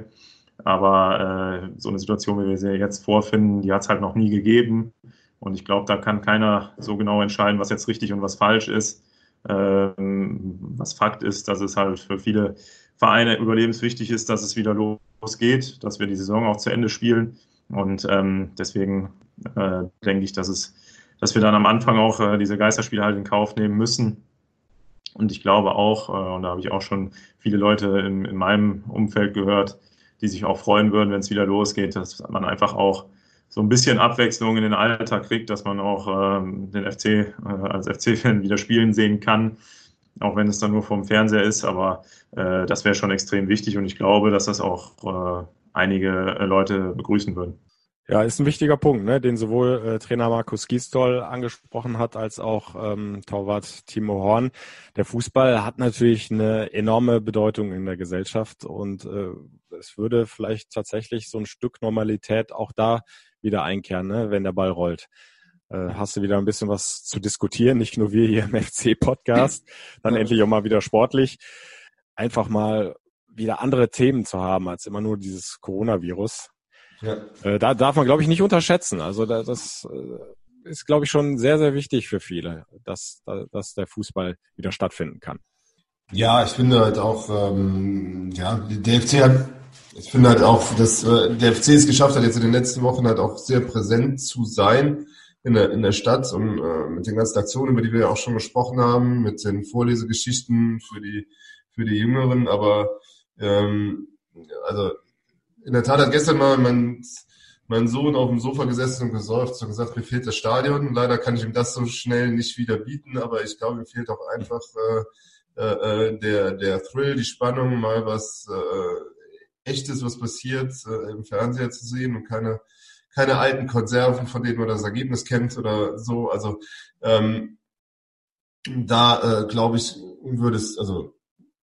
Aber äh, so eine Situation, wie wir sie jetzt vorfinden, die hat es halt noch nie gegeben. Und ich glaube, da kann keiner so genau entscheiden, was jetzt richtig und was falsch ist. Ähm, was Fakt ist, dass es halt für viele Vereine überlebenswichtig ist, dass es wieder losgeht, dass wir die Saison auch zu Ende spielen. Und ähm, deswegen äh, denke ich, dass es, dass wir dann am Anfang auch äh, diese Geisterspiele halt in Kauf nehmen müssen. Und ich glaube auch, äh, und da habe ich auch schon viele Leute in, in meinem Umfeld gehört, die sich auch freuen würden, wenn es wieder losgeht, dass man einfach auch so ein bisschen Abwechslung in den Alltag kriegt, dass man auch ähm, den FC äh, als FC-Fan wieder spielen sehen kann, auch wenn es dann nur vom Fernseher ist. Aber äh, das wäre schon extrem wichtig und ich glaube, dass das auch äh, einige Leute begrüßen würden. Ja, ist ein wichtiger Punkt, ne, den sowohl äh, Trainer Markus Gisdol angesprochen hat, als auch ähm, Torwart Timo Horn. Der Fußball hat natürlich eine enorme Bedeutung in der Gesellschaft und äh, es würde vielleicht tatsächlich so ein Stück Normalität auch da wieder einkehren, ne, wenn der Ball rollt. Äh, hast du wieder ein bisschen was zu diskutieren, nicht nur wir hier im FC-Podcast, dann endlich auch mal wieder sportlich. Einfach mal wieder andere Themen zu haben als immer nur dieses Coronavirus. Ja. Äh, da darf man, glaube ich, nicht unterschätzen. Also da, das äh, ist, glaube ich, schon sehr, sehr wichtig für viele, dass, dass der Fußball wieder stattfinden kann. Ja, ich finde halt auch, ähm, ja, der FC hat, ich finde halt auch, dass äh, der FC es geschafft hat, jetzt in den letzten Wochen halt auch sehr präsent zu sein in der, in der Stadt und äh, mit den ganzen Aktionen, über die wir ja auch schon gesprochen haben, mit den Vorlesegeschichten für die, für die Jüngeren, aber ähm, also in der Tat hat gestern mal mein, mein Sohn auf dem Sofa gesessen und gesäuft und gesagt, mir fehlt das Stadion. Leider kann ich ihm das so schnell nicht wieder bieten, aber ich glaube, ihm fehlt auch einfach äh, äh, der, der Thrill, die Spannung, mal was äh, echtes, was passiert, äh, im Fernseher zu sehen und keine, keine alten Konserven, von denen man das Ergebnis kennt oder so. Also ähm, da äh, glaube ich, würde es, also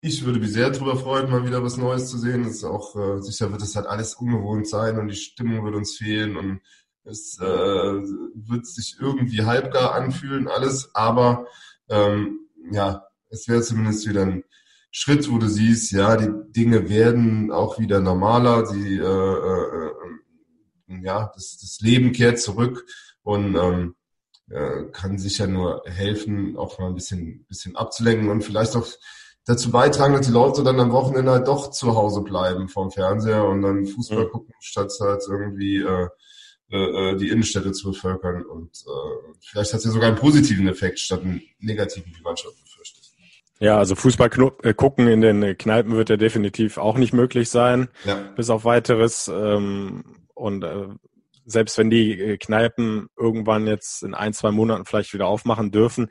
ich würde mich sehr darüber freuen, mal wieder was Neues zu sehen. Es ist auch äh, sicher wird es halt alles ungewohnt sein und die Stimmung wird uns fehlen und es äh, wird sich irgendwie halbgar anfühlen, alles, aber ähm, ja, es wäre zumindest wieder ein Schritt, wo du siehst, ja, die Dinge werden auch wieder normaler, die äh, äh, äh, ja, das, das Leben kehrt zurück und ähm, äh, kann sicher nur helfen, auch mal ein bisschen, bisschen abzulenken und vielleicht auch dazu beitragen, dass die Leute dann am Wochenende halt doch zu Hause bleiben vom Fernseher und dann Fußball mhm. gucken, statt halt irgendwie äh, äh, äh, die Innenstädte zu bevölkern. Und äh, vielleicht hat es ja sogar einen positiven Effekt statt einen negativen, wie man schon befürchtet. Ja, also Fußball äh, gucken in den Kneipen wird ja definitiv auch nicht möglich sein, ja. bis auf weiteres. Ähm, und äh, selbst wenn die Kneipen irgendwann jetzt in ein, zwei Monaten vielleicht wieder aufmachen dürfen,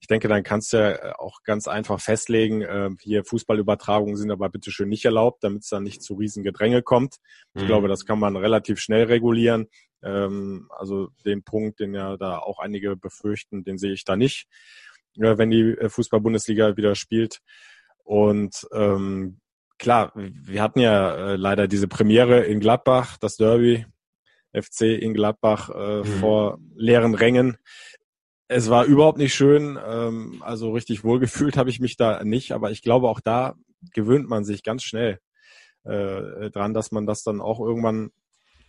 ich denke, dann kannst du ja äh, auch ganz einfach festlegen, äh, hier Fußballübertragungen sind aber bitte schön nicht erlaubt, damit es dann nicht zu riesen Gedränge kommt. Ich mhm. glaube, das kann man relativ schnell regulieren. Ähm, also den Punkt, den ja da auch einige befürchten, den sehe ich da nicht, äh, wenn die äh, Fußball-Bundesliga wieder spielt. Und ähm, klar, wir hatten ja äh, leider diese Premiere in Gladbach, das Derby, FC in Gladbach äh, mhm. vor leeren Rängen. Es war überhaupt nicht schön, ähm, also richtig wohlgefühlt habe ich mich da nicht, aber ich glaube auch da gewöhnt man sich ganz schnell äh, dran, dass man das dann auch irgendwann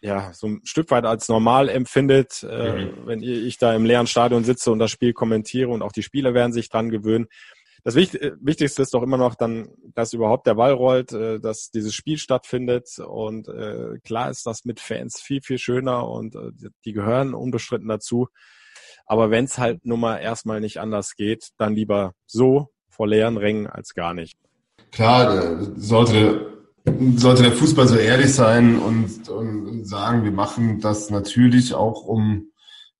ja so ein Stück weit als normal empfindet, äh, mhm. wenn ich da im leeren Stadion sitze und das Spiel kommentiere und auch die Spieler werden sich dran gewöhnen. Das Wichtigste ist doch immer noch dann, dass überhaupt der Ball rollt, äh, dass dieses Spiel stattfindet und äh, klar ist das mit Fans viel, viel schöner und äh, die gehören unbestritten dazu. Aber wenn es halt nun mal erstmal nicht anders geht, dann lieber so vor leeren Rängen als gar nicht. Klar, sollte, sollte der Fußball so ehrlich sein und, und sagen, wir machen das natürlich auch, um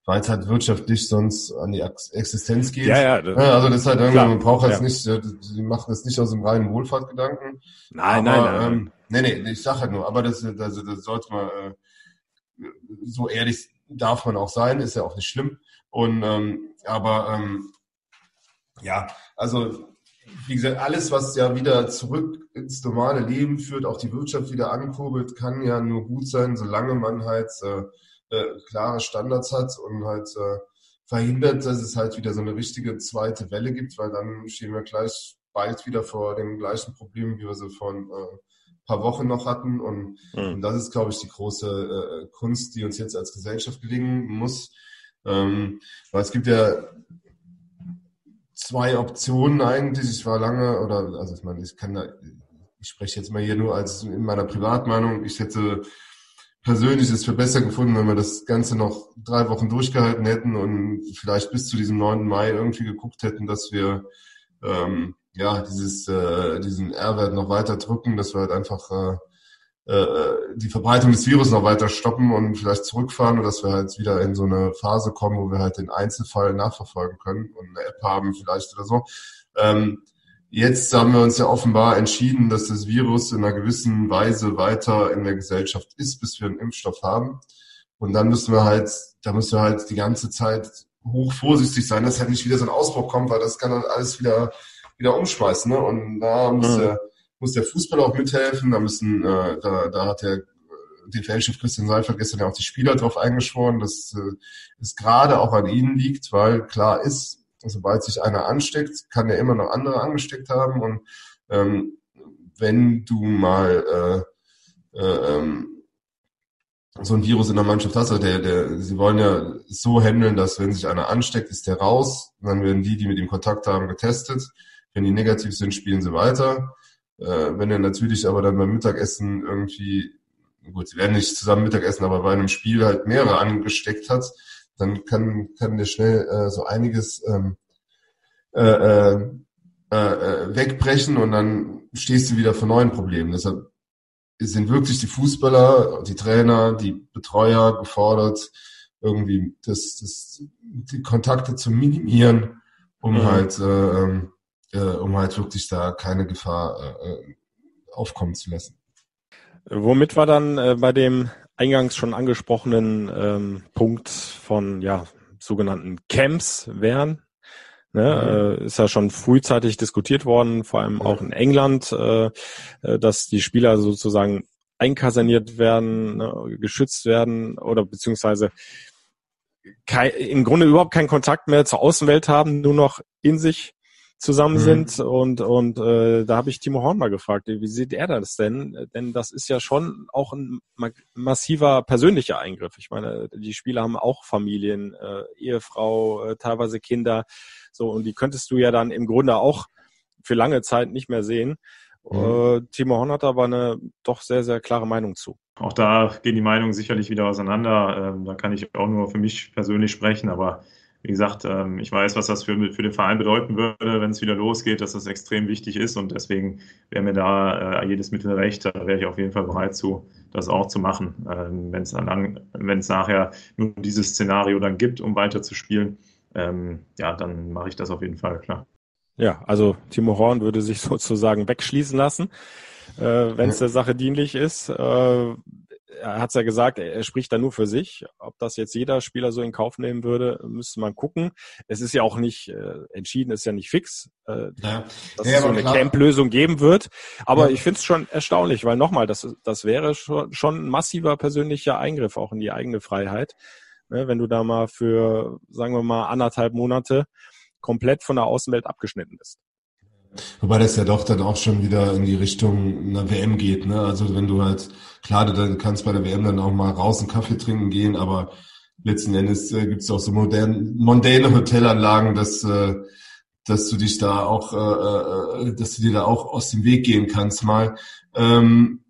weil es halt wirtschaftlich sonst an die Existenz geht. Ja, ja. Das, ja also das ist halt irgendwie, man braucht jetzt ja. nicht, sie machen das nicht aus dem reinen Wohlfahrtgedanken. Nein, aber, nein, nein. Ähm, nee, nee, ich sag halt nur, aber das, das, das sollte man, äh, so ehrlich darf man auch sein, ist ja auch nicht schlimm. Und ähm, aber ähm, ja, also wie gesagt, alles, was ja wieder zurück ins normale Leben führt, auch die Wirtschaft wieder ankurbelt, kann ja nur gut sein, solange man halt äh, äh, klare Standards hat und halt äh, verhindert, dass es halt wieder so eine richtige zweite Welle gibt, weil dann stehen wir gleich bald wieder vor den gleichen Problemen, wie wir sie vor ein äh, paar Wochen noch hatten. Und, mhm. und das ist, glaube ich, die große äh, Kunst, die uns jetzt als Gesellschaft gelingen muss, ähm, weil es gibt ja zwei Optionen eigentlich. Ich war lange, oder also ich meine, ich kann da, ich spreche jetzt mal hier nur als in meiner Privatmeinung. Ich hätte persönlich es für besser gefunden, wenn wir das Ganze noch drei Wochen durchgehalten hätten und vielleicht bis zu diesem 9. Mai irgendwie geguckt hätten, dass wir ähm, ja dieses äh, diesen R-Wert noch weiter drücken, dass wir halt einfach äh, die Verbreitung des Virus noch weiter stoppen und vielleicht zurückfahren und dass wir halt wieder in so eine Phase kommen, wo wir halt den Einzelfall nachverfolgen können und eine App haben vielleicht oder so. Ähm, jetzt haben wir uns ja offenbar entschieden, dass das Virus in einer gewissen Weise weiter in der Gesellschaft ist, bis wir einen Impfstoff haben. Und dann müssen wir halt, da müssen wir halt die ganze Zeit hoch vorsichtig sein, dass halt nicht wieder so ein Ausbruch kommt, weil das kann dann alles wieder wieder umschmeißen. Ne? Und da muss mhm. der muss der Fußball auch mithelfen. Da müssen, äh, da, da hat der DFL-Chef Christian Seifert gestern ja auch die Spieler drauf eingeschworen, dass äh, es gerade auch an ihnen liegt, weil klar ist, sobald sich einer ansteckt, kann er immer noch andere angesteckt haben. Und ähm, wenn du mal äh, äh, ähm, so ein Virus in der Mannschaft hast, also der, der, sie wollen ja so handeln, dass wenn sich einer ansteckt, ist der raus, dann werden die, die mit ihm Kontakt haben, getestet. Wenn die negativ sind, spielen sie weiter. Äh, wenn er natürlich aber dann beim Mittagessen irgendwie, gut, sie werden nicht zusammen Mittagessen, aber bei einem Spiel halt mehrere angesteckt hat, dann kann, kann der schnell äh, so einiges ähm, äh, äh, äh, wegbrechen und dann stehst du wieder vor neuen Problemen. Deshalb sind wirklich die Fußballer, die Trainer, die Betreuer gefordert, irgendwie das, das, die Kontakte zu minimieren, um mhm. halt äh, ähm, äh, um halt wirklich da keine Gefahr äh, aufkommen zu lassen. Womit wir dann äh, bei dem eingangs schon angesprochenen ähm, Punkt von ja sogenannten Camps wären. Ne, mhm. äh, ist ja schon frühzeitig diskutiert worden, vor allem auch in England, äh, äh, dass die Spieler sozusagen einkaserniert werden, ne, geschützt werden oder beziehungsweise kein, im Grunde überhaupt keinen Kontakt mehr zur Außenwelt haben, nur noch in sich zusammen mhm. sind. Und, und äh, da habe ich Timo Horn mal gefragt, wie sieht er das denn? Denn das ist ja schon auch ein massiver persönlicher Eingriff. Ich meine, die Spieler haben auch Familien, äh, Ehefrau, äh, teilweise Kinder. So, und die könntest du ja dann im Grunde auch für lange Zeit nicht mehr sehen. Mhm. Äh, Timo Horn hat aber eine doch sehr, sehr klare Meinung zu. Auch da gehen die Meinungen sicherlich wieder auseinander. Ähm, da kann ich auch nur für mich persönlich sprechen, aber wie gesagt, ähm, ich weiß, was das für, für den Verein bedeuten würde, wenn es wieder losgeht, dass das extrem wichtig ist und deswegen wäre mir da äh, jedes Mittel recht, da wäre ich auf jeden Fall bereit zu, das auch zu machen. Ähm, wenn es wenn es nachher nur dieses Szenario dann gibt, um weiterzuspielen, ähm, ja, dann mache ich das auf jeden Fall, klar. Ja, also Timo Horn würde sich sozusagen wegschließen lassen, äh, wenn es der Sache dienlich ist. Äh, er hat es ja gesagt, er, spricht da nur für sich. Ob das jetzt jeder Spieler so in Kauf nehmen würde, müsste man gucken. Es ist ja auch nicht äh, entschieden, ist ja nicht fix, äh, ja. dass ja, es so eine Camp-Lösung geben wird. Aber ja. ich finde es schon erstaunlich, weil nochmal, das, das wäre schon, schon ein massiver persönlicher Eingriff auch in die eigene Freiheit. Ne, wenn du da mal für, sagen wir mal, anderthalb Monate komplett von der Außenwelt abgeschnitten bist. Wobei das ja doch dann auch schon wieder in die Richtung einer WM geht, ne? Also wenn du halt, klar, du kannst bei der WM dann auch mal raus einen Kaffee trinken gehen, aber letzten Endes äh, gibt es auch so modern, mondäne Hotelanlagen, dass, äh, dass du dich da auch, äh, äh, dass du dir da auch aus dem Weg gehen kannst mal. Ähm,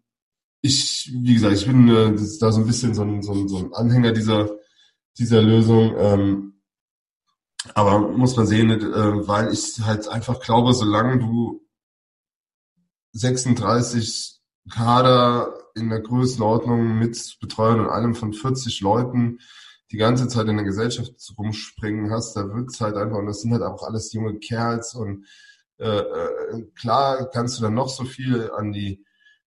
ich, wie gesagt, ich bin äh, da so ein bisschen so ein, so ein, so ein Anhänger dieser, dieser Lösung. Ähm, aber muss man sehen, äh, weil ich halt einfach glaube, solange du 36 Kader in der Größenordnung mit Betreuung und allem von 40 Leuten die ganze Zeit in der Gesellschaft rumspringen hast, da wird's halt einfach, und das sind halt auch alles junge Kerls und äh, äh, klar kannst du dann noch so viel an die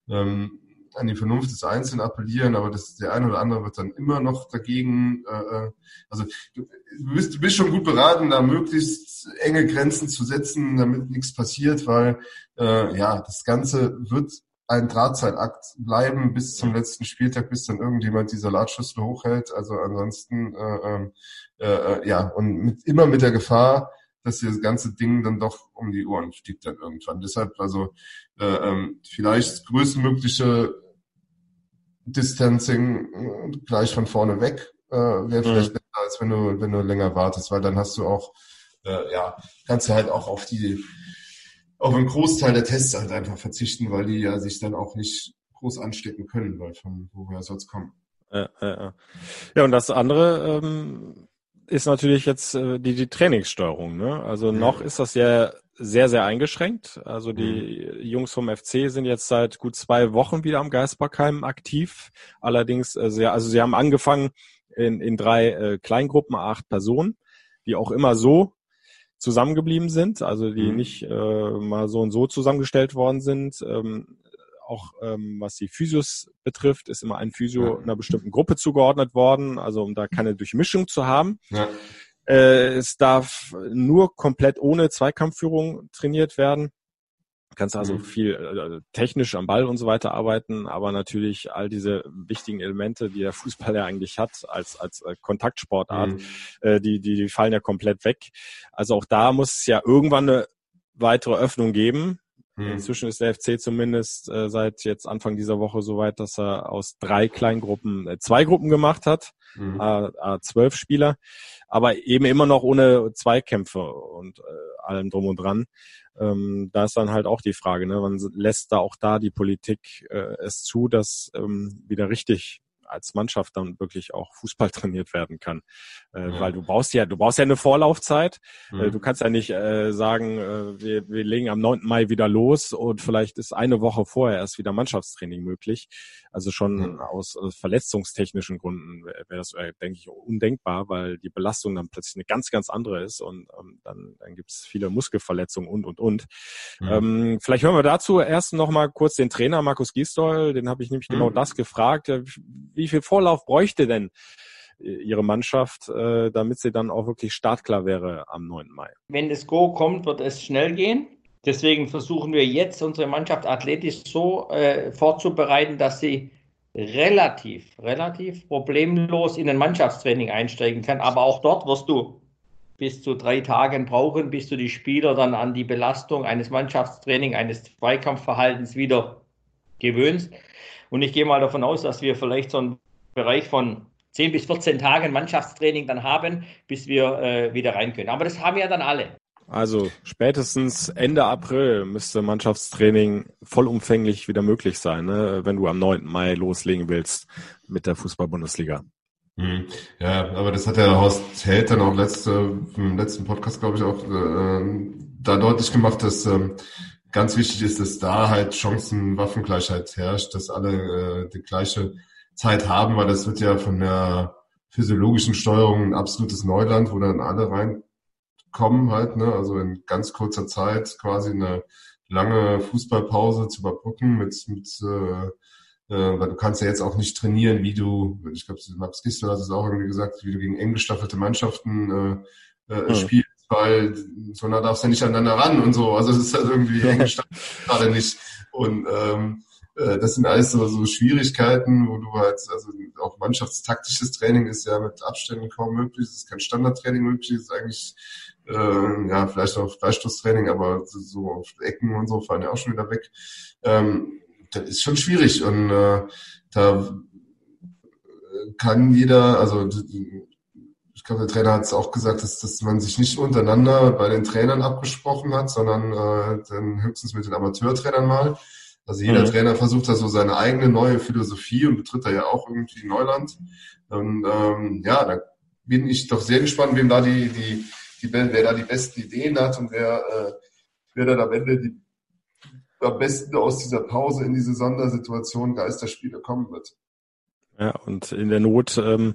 ähm, an die Vernunft des Einzelnen appellieren, aber das, der eine oder andere wird dann immer noch dagegen. Äh, äh, also du, bist, du bist schon gut beraten, da möglichst enge Grenzen zu setzen, damit nichts passiert, weil äh, ja das Ganze wird ein Drahtseilakt bleiben bis zum letzten Spieltag, bis dann irgendjemand die Salatschüssel hochhält. Also ansonsten äh, ähm, äh, äh, ja und mit, immer mit der Gefahr, dass das ganze Ding dann doch um die Ohren fliegt dann irgendwann. Deshalb also äh, ähm, vielleicht größtmögliche Distancing äh, gleich von vorne weg äh, wäre vielleicht mhm. besser, als wenn du, wenn du länger wartest, weil dann hast du auch, äh, ja, kannst du halt auch auf die, auf einen Großteil der Tests halt einfach verzichten, weil die ja sich dann auch nicht groß anstecken können, weil von woher soll es kommen. Ja, ja, ja, und das andere ähm, ist natürlich jetzt äh, die, die Trainingssteuerung. Ne? Also noch ist das ja sehr, sehr eingeschränkt. Also die mhm. Jungs vom FC sind jetzt seit gut zwei Wochen wieder am Geisbergheim aktiv. Allerdings, äh, sehr, also sie haben angefangen in, in drei äh, Kleingruppen, acht Personen, die auch immer so zusammengeblieben sind, also die mhm. nicht äh, mal so und so zusammengestellt worden sind. Ähm, auch ähm, was die Physios betrifft, ist immer ein Physio einer bestimmten Gruppe zugeordnet worden, also um da keine Durchmischung zu haben. Ja. Äh, es darf nur komplett ohne Zweikampfführung trainiert werden. Du kannst also mhm. viel äh, technisch am Ball und so weiter arbeiten, aber natürlich all diese wichtigen Elemente, die der Fußball ja eigentlich hat als als äh, Kontaktsportart, mhm. äh, die, die die fallen ja komplett weg. Also auch da muss es ja irgendwann eine weitere Öffnung geben. Mhm. Inzwischen ist der FC zumindest äh, seit jetzt Anfang dieser Woche so weit, dass er aus drei Kleingruppen äh, zwei Gruppen gemacht hat, mhm. zwölf Spieler aber eben immer noch ohne Zweikämpfe und äh, allem drum und dran. Ähm, da ist dann halt auch die Frage, ne, wann lässt da auch da die Politik äh, es zu, dass ähm, wieder richtig als Mannschaft dann wirklich auch Fußball trainiert werden kann. Äh, ja. Weil du brauchst ja, du brauchst ja eine Vorlaufzeit. Äh, mhm. du kannst ja nicht äh, sagen, äh, wir, wir legen am 9. Mai wieder los und vielleicht ist eine Woche vorher erst wieder Mannschaftstraining möglich. Also schon mhm. aus, aus verletzungstechnischen Gründen wäre das, äh, denke ich, undenkbar, weil die Belastung dann plötzlich eine ganz, ganz andere ist und ähm, dann, dann gibt es viele Muskelverletzungen und, und, und. Mhm. Ähm, vielleicht hören wir dazu erst noch mal kurz den Trainer Markus Gisdol, den habe ich nämlich genau mhm. das gefragt. Wie viel Vorlauf bräuchte denn ihre Mannschaft, äh, damit sie dann auch wirklich startklar wäre am 9. Mai? Wenn das Go kommt, wird es schnell gehen. Deswegen versuchen wir jetzt unsere Mannschaft athletisch so äh, vorzubereiten, dass sie relativ, relativ problemlos in ein Mannschaftstraining einsteigen kann. Aber auch dort wirst du bis zu drei Tagen brauchen, bis du die Spieler dann an die Belastung eines Mannschaftstrainings, eines Zweikampfverhaltens wieder gewöhnst. Und ich gehe mal davon aus, dass wir vielleicht so einen Bereich von 10 bis 14 Tagen Mannschaftstraining dann haben, bis wir äh, wieder rein können. Aber das haben ja dann alle. Also spätestens Ende April müsste Mannschaftstraining vollumfänglich wieder möglich sein, ne? wenn du am 9. Mai loslegen willst mit der Fußball-Bundesliga. Hm. Ja, aber das hat der Horst Held dann auch letzte, im letzten Podcast, glaube ich, auch äh, da deutlich gemacht, dass äh, ganz wichtig ist, dass da halt Chancen-Waffengleichheit herrscht, dass alle äh, die gleiche Zeit haben, weil das wird ja von der physiologischen Steuerung ein absolutes Neuland, wo dann alle reinkommen halt, ne? Also in ganz kurzer Zeit quasi eine lange Fußballpause zu überbrücken mit, mit äh, äh, weil du kannst ja jetzt auch nicht trainieren, wie du, ich glaube, Max Gistel hat es auch irgendwie gesagt, wie du gegen eng gestaffelte Mannschaften äh, äh, mhm. spielst, weil so nah darfst du ja nicht aneinander ran und so. Also es ist halt irgendwie eng gerade nicht. Und ähm, äh, das sind alles so, so Schwierigkeiten, wo du halt, also auch mannschaftstaktisches Training ist ja mit Abständen kaum möglich, es ist kein Standardtraining möglich, es ist eigentlich äh, ja, vielleicht auch Freistoßtraining, aber so auf Ecken und so fallen ja auch schon wieder weg. Ähm, das ist schon schwierig und äh, da kann jeder, also ich glaube, der Trainer hat es auch gesagt, dass, dass man sich nicht untereinander bei den Trainern abgesprochen hat, sondern äh, dann höchstens mit den Amateurtrainern mal. Also jeder mhm. Trainer versucht da so seine eigene neue Philosophie und betritt da ja auch irgendwie Neuland. Und ähm, ja, da bin ich doch sehr gespannt, wem da die, die, die wer da die besten Ideen hat und wer, äh, wer dann am Ende die am besten aus dieser Pause in diese Sondersituation Geisterspiele kommen wird. Ja, und in der Not ähm,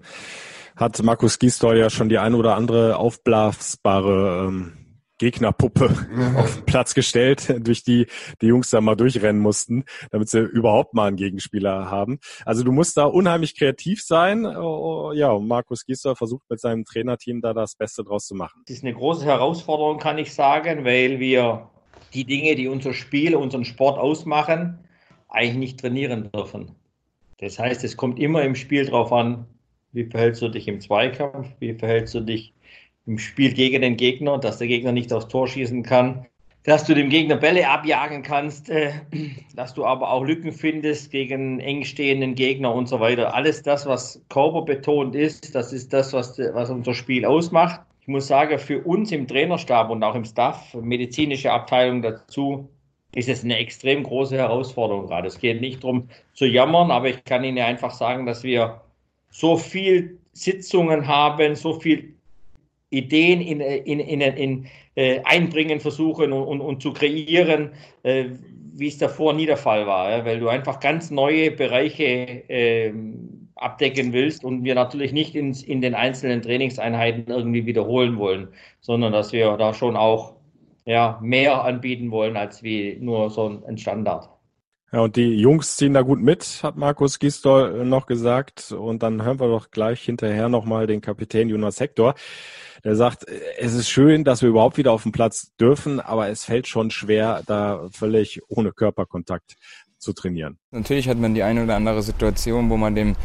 hat Markus Gisdol ja schon die eine oder andere aufblasbare ähm, Gegnerpuppe auf den Platz gestellt, durch die die Jungs da mal durchrennen mussten, damit sie überhaupt mal einen Gegenspieler haben. Also du musst da unheimlich kreativ sein. Oh, ja, und Markus Gisdol versucht mit seinem Trainerteam da das Beste draus zu machen. Das ist eine große Herausforderung, kann ich sagen, weil wir die Dinge, die unser Spiel, unseren Sport ausmachen, eigentlich nicht trainieren dürfen. Das heißt, es kommt immer im Spiel darauf an, wie verhältst du dich im Zweikampf, wie verhältst du dich im Spiel gegen den Gegner, dass der Gegner nicht aufs Tor schießen kann, dass du dem Gegner Bälle abjagen kannst, äh, dass du aber auch Lücken findest gegen eng stehenden Gegner und so weiter. Alles das, was körperbetont ist, das ist das, was, was unser Spiel ausmacht. Ich muss sagen, für uns im Trainerstab und auch im Staff, medizinische Abteilung dazu, ist es eine extrem große Herausforderung gerade. Es geht nicht darum zu jammern, aber ich kann Ihnen einfach sagen, dass wir so viel Sitzungen haben, so viel Ideen in, in, in, in äh, einbringen versuchen und, und, und zu kreieren, äh, wie es davor nie der Fall war, ja? weil du einfach ganz neue Bereiche äh, abdecken willst und wir natürlich nicht ins, in den einzelnen Trainingseinheiten irgendwie wiederholen wollen, sondern dass wir da schon auch ja, mehr anbieten wollen als wie nur so ein Standard. Ja, und die Jungs ziehen da gut mit, hat Markus Gisdol noch gesagt. Und dann hören wir doch gleich hinterher nochmal den Kapitän Jonas Hector. Der sagt, es ist schön, dass wir überhaupt wieder auf den Platz dürfen, aber es fällt schon schwer, da völlig ohne Körperkontakt zu trainieren. Natürlich hat man die eine oder andere Situation, wo man dem,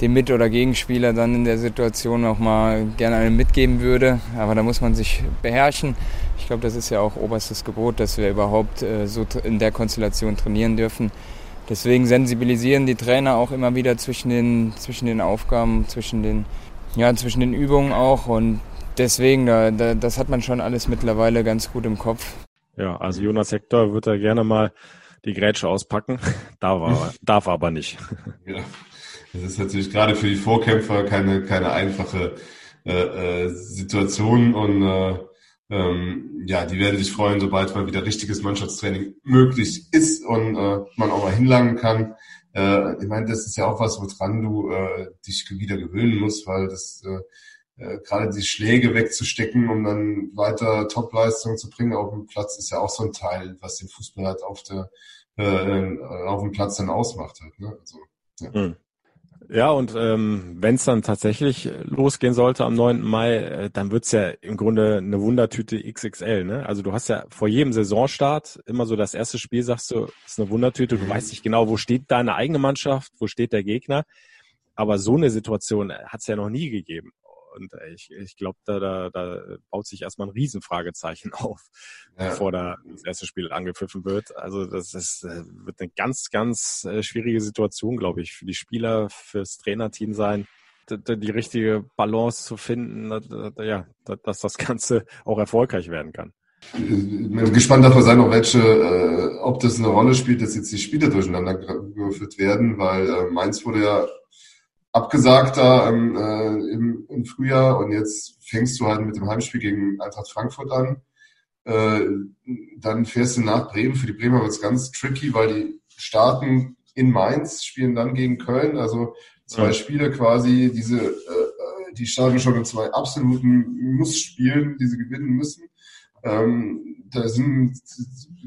dem Mit- oder Gegenspieler dann in der Situation auch mal gerne einen mitgeben würde. Aber da muss man sich beherrschen. Ich glaube, das ist ja auch oberstes Gebot, dass wir überhaupt äh, so in der Konstellation trainieren dürfen. Deswegen sensibilisieren die Trainer auch immer wieder zwischen den, zwischen den Aufgaben, zwischen den, ja, zwischen den Übungen auch. Und deswegen, da, da, das hat man schon alles mittlerweile ganz gut im Kopf. Ja, also Jonas Hector wird da gerne mal die Grätsche auspacken. darf, aber, darf aber nicht. Ja. das ist natürlich gerade für die Vorkämpfer keine, keine einfache äh, äh, Situation und äh, ähm, ja, die werden sich freuen, sobald mal wieder richtiges Mannschaftstraining möglich ist und äh, man auch mal hinlangen kann. Äh, ich meine, das ist ja auch was, woran du äh, dich wieder gewöhnen musst, weil das äh, äh, gerade die Schläge wegzustecken, um dann weiter Topleistung zu bringen auf dem Platz, ist ja auch so ein Teil, was den Fußball halt auf der äh, auf dem Platz dann ausmacht halt. Ne? Also, ja. Mhm. Ja, und ähm, wenn es dann tatsächlich losgehen sollte am 9. Mai, äh, dann wird's ja im Grunde eine Wundertüte XXL. Ne? Also du hast ja vor jedem Saisonstart immer so das erste Spiel, sagst du, ist eine Wundertüte. Du weißt nicht genau, wo steht deine eigene Mannschaft, wo steht der Gegner. Aber so eine Situation hat's ja noch nie gegeben. Und ich, ich glaube, da, da, da baut sich erstmal ein Riesenfragezeichen auf, ja. bevor da das erste Spiel angepfiffen wird. Also das ist, äh, wird eine ganz, ganz äh, schwierige Situation, glaube ich, für die Spieler, fürs Trainerteam sein, die richtige Balance zu finden, ja, dass das Ganze auch erfolgreich werden kann. Ich bin gespannt davon sein, ob welche, äh, ob das eine Rolle spielt, dass jetzt die Spiele durcheinander gewürfelt werden, weil äh, Mainz wurde ja abgesagt da ähm, äh, im, im Frühjahr und jetzt fängst du halt mit dem Heimspiel gegen Eintracht Frankfurt an. Äh, dann fährst du nach Bremen. Für die Bremer wird es ganz tricky, weil die starten in Mainz, spielen dann gegen Köln. Also zwei ja. Spiele quasi, diese, äh, äh die starten schon in zwei absoluten Muss-Spielen, die sie gewinnen müssen. Ähm, da sind,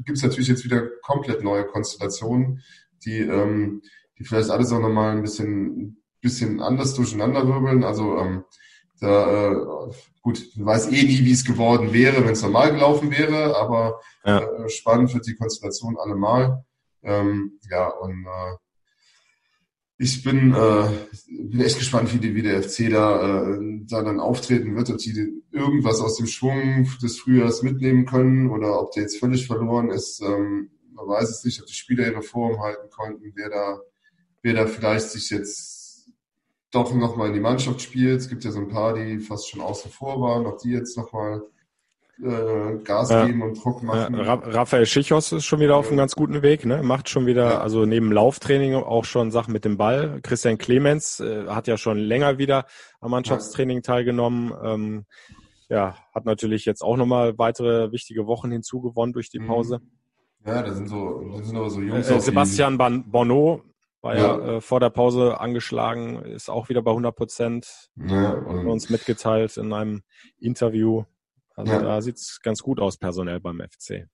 gibt's natürlich jetzt wieder komplett neue Konstellationen, die, ähm, die vielleicht alles auch nochmal ein bisschen bisschen anders durcheinanderwirbeln. Also ähm, da, äh, gut, man weiß eh nie, wie es geworden wäre, wenn es normal gelaufen wäre, aber ja. äh, spannend wird die Konstellation allemal. Ähm, ja, und äh, ich bin, äh, bin echt gespannt, wie, die, wie der FC da, äh, da dann auftreten wird, ob die irgendwas aus dem Schwung des Frühjahrs mitnehmen können oder ob der jetzt völlig verloren ist. Ähm, man weiß es nicht, ob die Spieler ihre Form halten konnten, wer da, wer da vielleicht sich jetzt doch nochmal in die Mannschaft spielt. Es gibt ja so ein paar, die fast schon außen vor waren, ob die jetzt nochmal äh, Gas ja. geben und Druck machen. Ja, Raphael Schichos ist schon wieder auf einem ganz guten Weg, ne? Macht schon wieder, ja. also neben Lauftraining auch schon Sachen mit dem Ball. Christian Clemens äh, hat ja schon länger wieder am Mannschaftstraining teilgenommen. Ähm, ja, hat natürlich jetzt auch nochmal weitere wichtige Wochen hinzugewonnen durch die mhm. Pause. Ja, da sind so, da sind aber so Jungs. Äh, Sebastian Bonneau war ja, ja äh, vor der Pause angeschlagen, ist auch wieder bei 100 Prozent. Ja, uns mitgeteilt in einem Interview. Also ja. da sieht's ganz gut aus personell beim FC.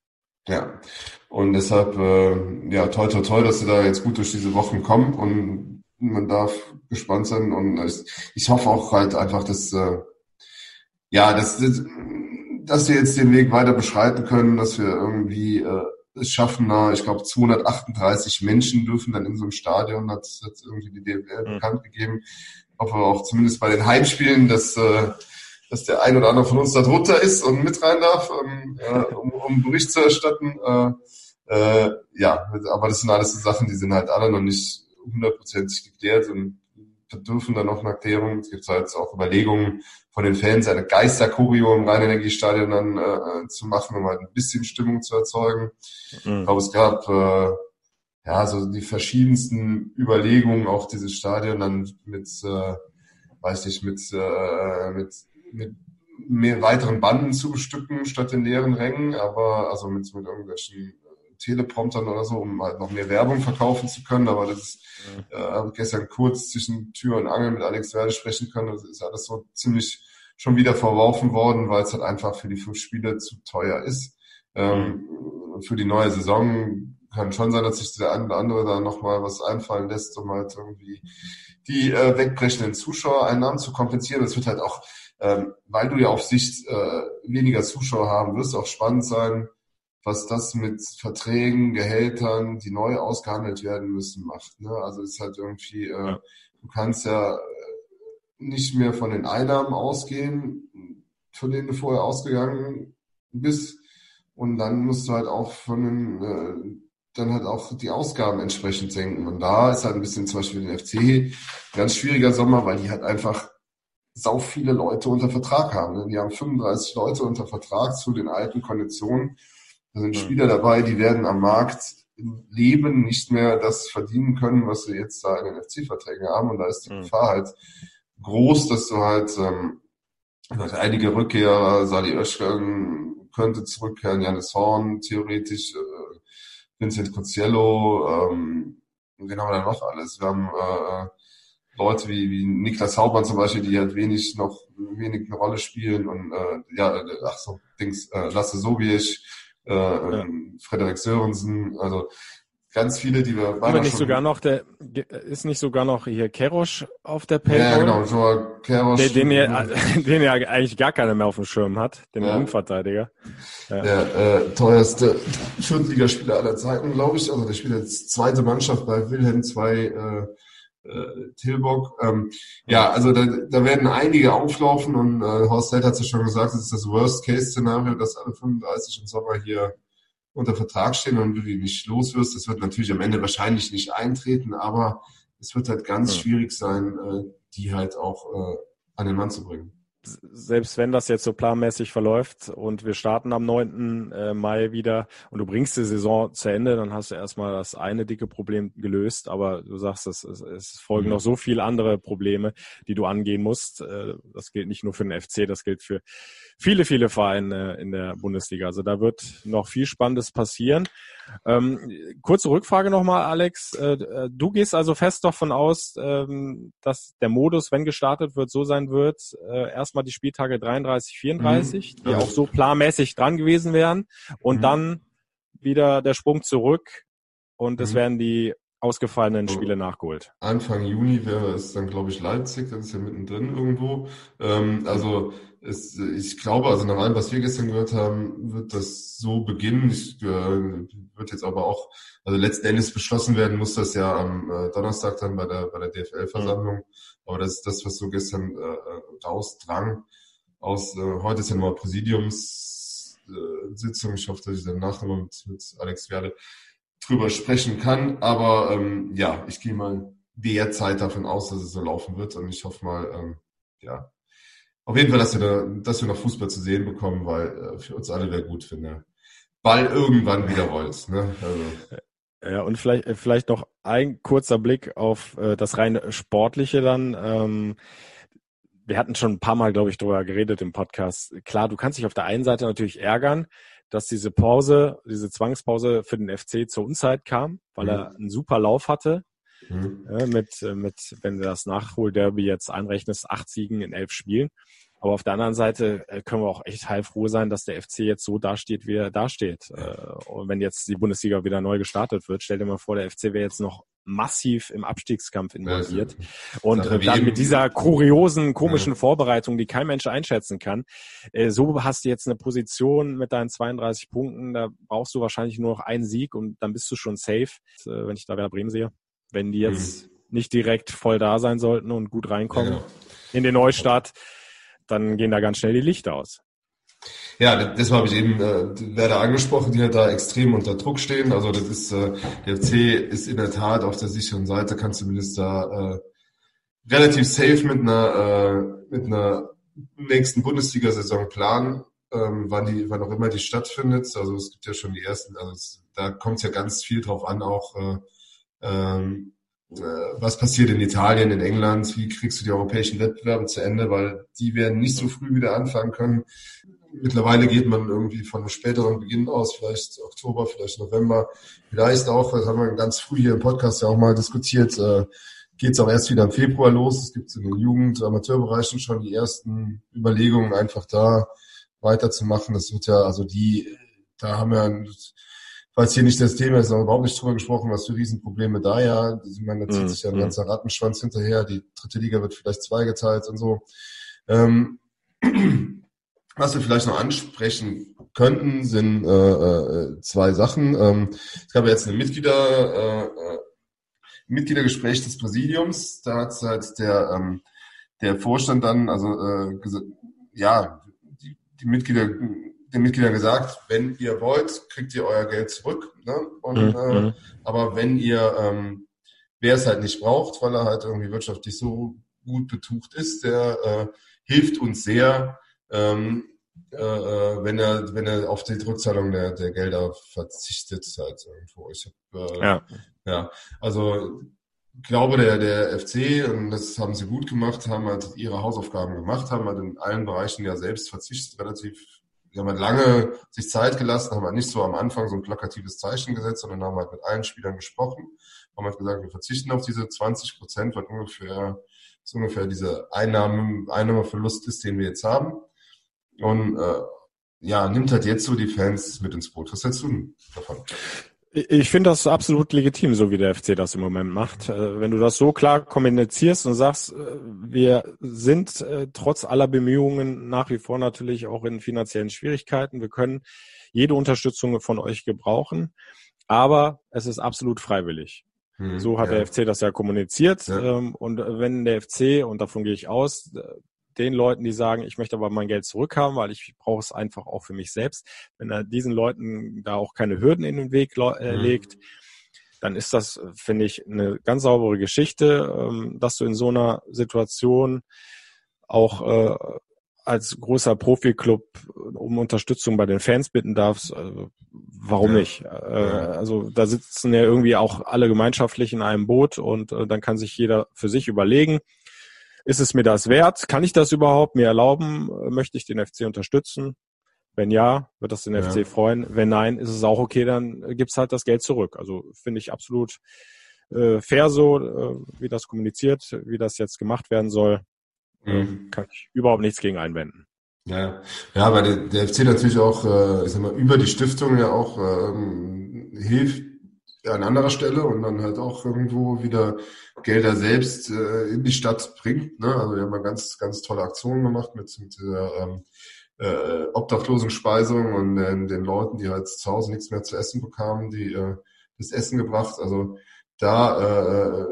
Ja, und deshalb, äh, ja, toll, toll, toll, dass sie da jetzt gut durch diese Wochen kommen und man darf gespannt sein und ich, ich hoffe auch halt einfach, dass, äh, ja, dass, dass wir jetzt den Weg weiter beschreiten können, dass wir irgendwie äh, es schaffen da, ich glaube, 238 Menschen dürfen dann in so einem Stadion, hat, hat irgendwie die DFL mhm. bekannt gegeben. Ich hoffe auch zumindest bei den Heimspielen, dass, äh, dass der ein oder andere von uns da drunter ist und mit rein darf, ähm, äh, um, um Bericht zu erstatten. Äh, äh, ja, aber das sind alles so Sachen, die sind halt alle noch nicht hundertprozentig geklärt und bedürfen dann noch eine Erklärung. Es gibt halt auch Überlegungen von den Fans, eine Geisterkurio im Rheinenergiestadion dann äh, zu machen, um halt ein bisschen Stimmung zu erzeugen. Mhm. Ich glaube, es gab äh, ja so die verschiedensten Überlegungen, auch dieses Stadion dann mit, äh, weiß ich, mit, äh, mit, mit mehr weiteren Banden zu bestücken statt den leeren Rängen, aber also mit, mit irgendwelchen Telepromptern oder so, um halt noch mehr Werbung verkaufen zu können. Aber das ist, äh, habe gestern kurz zwischen Tür und Angel mit Alex Werde sprechen können. Das ist alles so ziemlich schon wieder verworfen worden, weil es halt einfach für die fünf Spiele zu teuer ist. Ähm, mhm. Für die neue Saison kann schon sein, dass sich der eine oder andere da nochmal was einfallen lässt, um halt irgendwie die äh, wegbrechenden Zuschauereinnahmen zu kompensieren. Das wird halt auch, ähm, weil du ja auf Sicht äh, weniger Zuschauer haben wirst, auch spannend sein, was das mit Verträgen, Gehältern, die neu ausgehandelt werden müssen, macht. Ne? Also ist halt irgendwie, äh, ja. du kannst ja äh, nicht mehr von den Einnahmen ausgehen, von denen du vorher ausgegangen bist. Und dann musst du halt auch von den, äh, dann halt auch die Ausgaben entsprechend senken. Und da ist halt ein bisschen zum Beispiel den FC ganz schwieriger Sommer, weil die halt einfach sau viele Leute unter Vertrag haben. Ne? Die haben 35 Leute unter Vertrag zu den alten Konditionen. Da sind Spieler dabei, die werden am Markt im Leben nicht mehr das verdienen können, was sie jetzt da in den FC-Verträgen haben. Und da ist die mhm. Gefahr halt groß, dass du halt, ähm, einige Rückkehrer, Sali Özcan könnte zurückkehren, Janis Horn theoretisch, äh, Vincent Coziello, ähm, wen haben wir da noch alles? Wir haben äh, Leute wie, wie Niklas Haubern zum Beispiel, die halt wenig noch wenig eine Rolle spielen und äh, ja, ach so, Dings, äh, Lasse Sobiech, äh, ja. Ähm, Frederik Sörensen, also ganz viele, die wir beide nicht sogar noch der ist nicht sogar noch hier Kerosch auf der Payroll? Ja, genau, Joa Kerosch. Den, den, ihr, den ja eigentlich gar keiner mehr auf dem Schirm hat, den ja. Innenverteidiger. Ja. Der äh, teuerste Viertligaspieler aller Zeiten, glaube ich. Also der spielt jetzt zweite Mannschaft bei Wilhelm 2 äh, äh, Tilburg. Ähm, ja, also da, da werden einige auflaufen und äh, Horst Held hat es ja schon gesagt, es ist das Worst-Case-Szenario, dass alle 35 im Sommer hier unter Vertrag stehen und du die nicht los wirst. Das wird natürlich am Ende wahrscheinlich nicht eintreten, aber es wird halt ganz ja. schwierig sein, äh, die halt auch äh, an den Mann zu bringen selbst wenn das jetzt so planmäßig verläuft und wir starten am 9. Äh, Mai wieder und du bringst die Saison zu Ende, dann hast du erstmal das eine dicke Problem gelöst, aber du sagst, es, es, folgen mhm. noch so viele andere Probleme, die du angehen musst. Äh, das gilt nicht nur für den FC, das gilt für viele, viele Vereine in der Bundesliga. Also da wird noch viel Spannendes passieren. Ähm, kurze Rückfrage nochmal, Alex. Äh, äh, du gehst also fest davon aus, ähm, dass der Modus, wenn gestartet wird, so sein wird, äh, erstmal die Spieltage 33, 34, mhm. die auch so planmäßig dran gewesen wären und mhm. dann wieder der Sprung zurück und es mhm. werden die ausgefallenen Spiele nachgeholt. Anfang Juni wäre es dann, glaube ich, Leipzig, das ist ja mittendrin irgendwo. Ähm, also es, ich glaube, also nach allem, was wir gestern gehört haben, wird das so beginnen. Ich äh, wird jetzt aber auch, also letzten Endes beschlossen werden muss das ja am äh, Donnerstag dann bei der bei der DFL-Versammlung. Mhm. Aber das ist das, was so gestern äh, rausdrang. Aus äh, heute ist ja nochmal Präsidiumssitzung. Ich hoffe, dass ich dann nachher mit, mit Alex Werde drüber sprechen kann. Aber ähm, ja, ich gehe mal derzeit davon aus, dass es so laufen wird und ich hoffe mal, ähm, ja, auf jeden Fall, dass wir, da, dass wir noch Fußball zu sehen bekommen, weil äh, für uns alle wäre gut, wenn der Ball irgendwann wieder rollt. Ne? Also. Ja, und vielleicht, äh, vielleicht noch ein kurzer Blick auf äh, das rein Sportliche dann. Ähm, wir hatten schon ein paar Mal, glaube ich, darüber geredet im Podcast. Klar, du kannst dich auf der einen Seite natürlich ärgern, dass diese Pause, diese Zwangspause für den FC zur Unzeit kam, weil mhm. er einen super Lauf hatte. Mhm. Mit, mit, wenn du das Nachholderby jetzt einrechnest, acht Siegen in elf Spielen. Aber auf der anderen Seite äh, können wir auch echt heilfroh sein, dass der FC jetzt so dasteht, wie er dasteht. Äh, und wenn jetzt die Bundesliga wieder neu gestartet wird, stell dir mal vor, der FC wäre jetzt noch massiv im Abstiegskampf involviert. Und äh, dann mit dieser kuriosen, komischen ja. Vorbereitung, die kein Mensch einschätzen kann, so hast du jetzt eine Position mit deinen 32 Punkten, da brauchst du wahrscheinlich nur noch einen Sieg und dann bist du schon safe, wenn ich da Werder Bremen sehe. Wenn die jetzt mhm. nicht direkt voll da sein sollten und gut reinkommen genau. in den Neustart, dann gehen da ganz schnell die Lichter aus. Ja, das habe ich eben äh, Werder angesprochen, die halt da extrem unter Druck stehen. Also das ist, äh, der FC ist in der Tat auf der sicheren Seite, kann zumindest da äh, relativ safe mit einer, äh, mit einer nächsten Bundesliga-Saison planen, ähm, wann die, wann auch immer die stattfindet. Also es gibt ja schon die ersten, also es, da kommt es ja ganz viel drauf an, auch äh, ähm, äh, was passiert in Italien, in England, wie kriegst du die europäischen Wettbewerbe zu Ende, weil die werden nicht so früh wieder anfangen können. Mittlerweile geht man irgendwie von einem späteren Beginn aus, vielleicht Oktober, vielleicht November, vielleicht auch, das haben wir ganz früh hier im Podcast ja auch mal diskutiert, äh, geht es auch erst wieder im Februar los. Es gibt in den Jugend-, Amateurbereichen schon die ersten Überlegungen, einfach da weiterzumachen. Das wird ja, also die, da haben wir falls hier nicht das Thema ist, aber überhaupt nicht drüber gesprochen, was für Riesenprobleme da ja. Ich meine, da zieht mhm. sich ja ein mhm. ganzer Rattenschwanz hinterher. Die dritte Liga wird vielleicht zweigeteilt und so. Ähm, was wir vielleicht noch ansprechen könnten, sind äh, äh, zwei Sachen. Ähm, es gab jetzt eine Mitglieder, äh, äh Mitgliedergespräch des Präsidiums. Da hat halt der, ähm, der Vorstand dann, also äh, ja, die, die Mitglieder den Mitgliedern gesagt, wenn ihr wollt, kriegt ihr euer Geld zurück. Ne? Und, mhm. äh, mhm. aber wenn ihr, ähm, wer es halt nicht braucht, weil er halt irgendwie wirtschaftlich so gut betucht ist, der äh, hilft uns sehr, ähm, äh, äh, wenn er wenn er auf die Rückzahlung der, der Gelder verzichtet halt irgendwo. Ich hab, äh, ja. ja, also glaube der der FC und das haben sie gut gemacht, haben halt ihre Hausaufgaben gemacht, haben halt in allen Bereichen ja selbst verzichtet, relativ haben halt lange sich Zeit gelassen, haben halt nicht so am Anfang so ein plakatives Zeichen gesetzt, sondern haben halt mit allen Spielern gesprochen, haben halt gesagt, wir verzichten auf diese 20 Prozent, was ungefähr, so ungefähr diese Einnahmen, Einnahmeverlust ist, den wir jetzt haben. Und äh, ja, nimmt halt jetzt so die Fans mit ins Boot. Was hältst du davon? Ich finde das absolut legitim, so wie der FC das im Moment macht. Äh, wenn du das so klar kommunizierst und sagst, äh, wir sind äh, trotz aller Bemühungen nach wie vor natürlich auch in finanziellen Schwierigkeiten. Wir können jede Unterstützung von euch gebrauchen, aber es ist absolut freiwillig. Hm, so hat ja. der FC das ja kommuniziert. Ja. Ähm, und wenn der FC, und davon gehe ich aus, den Leuten, die sagen, ich möchte aber mein Geld zurückhaben, weil ich brauche es einfach auch für mich selbst. Wenn er diesen Leuten da auch keine Hürden in den Weg äh, mhm. legt, dann ist das, finde ich, eine ganz saubere Geschichte, ähm, dass du in so einer Situation auch äh, als großer Profi-Club um Unterstützung bei den Fans bitten darfst, also warum ja. nicht? Äh, also da sitzen ja irgendwie auch alle gemeinschaftlich in einem Boot und äh, dann kann sich jeder für sich überlegen, ist es mir das wert? Kann ich das überhaupt mir erlauben? Möchte ich den FC unterstützen? Wenn ja, wird das den ja. FC freuen. Wenn nein, ist es auch okay, dann gibt's halt das Geld zurück. Also finde ich absolut äh, fair so, äh, wie das kommuniziert, wie das jetzt gemacht werden soll. Äh, mhm. Kann ich überhaupt nichts gegen einwenden. Ja, ja, weil der, der FC natürlich auch, äh, ich sag mal, über die Stiftung ja auch ähm, hilft an anderer Stelle und dann halt auch irgendwo wieder Gelder selbst äh, in die Stadt bringt. Ne? Also wir haben mal ganz, ganz tolle Aktionen gemacht mit, mit dieser ähm, äh, Obdachlosenspeisung und äh, den Leuten, die halt zu Hause nichts mehr zu essen bekamen, die äh, das Essen gebracht. Also da äh,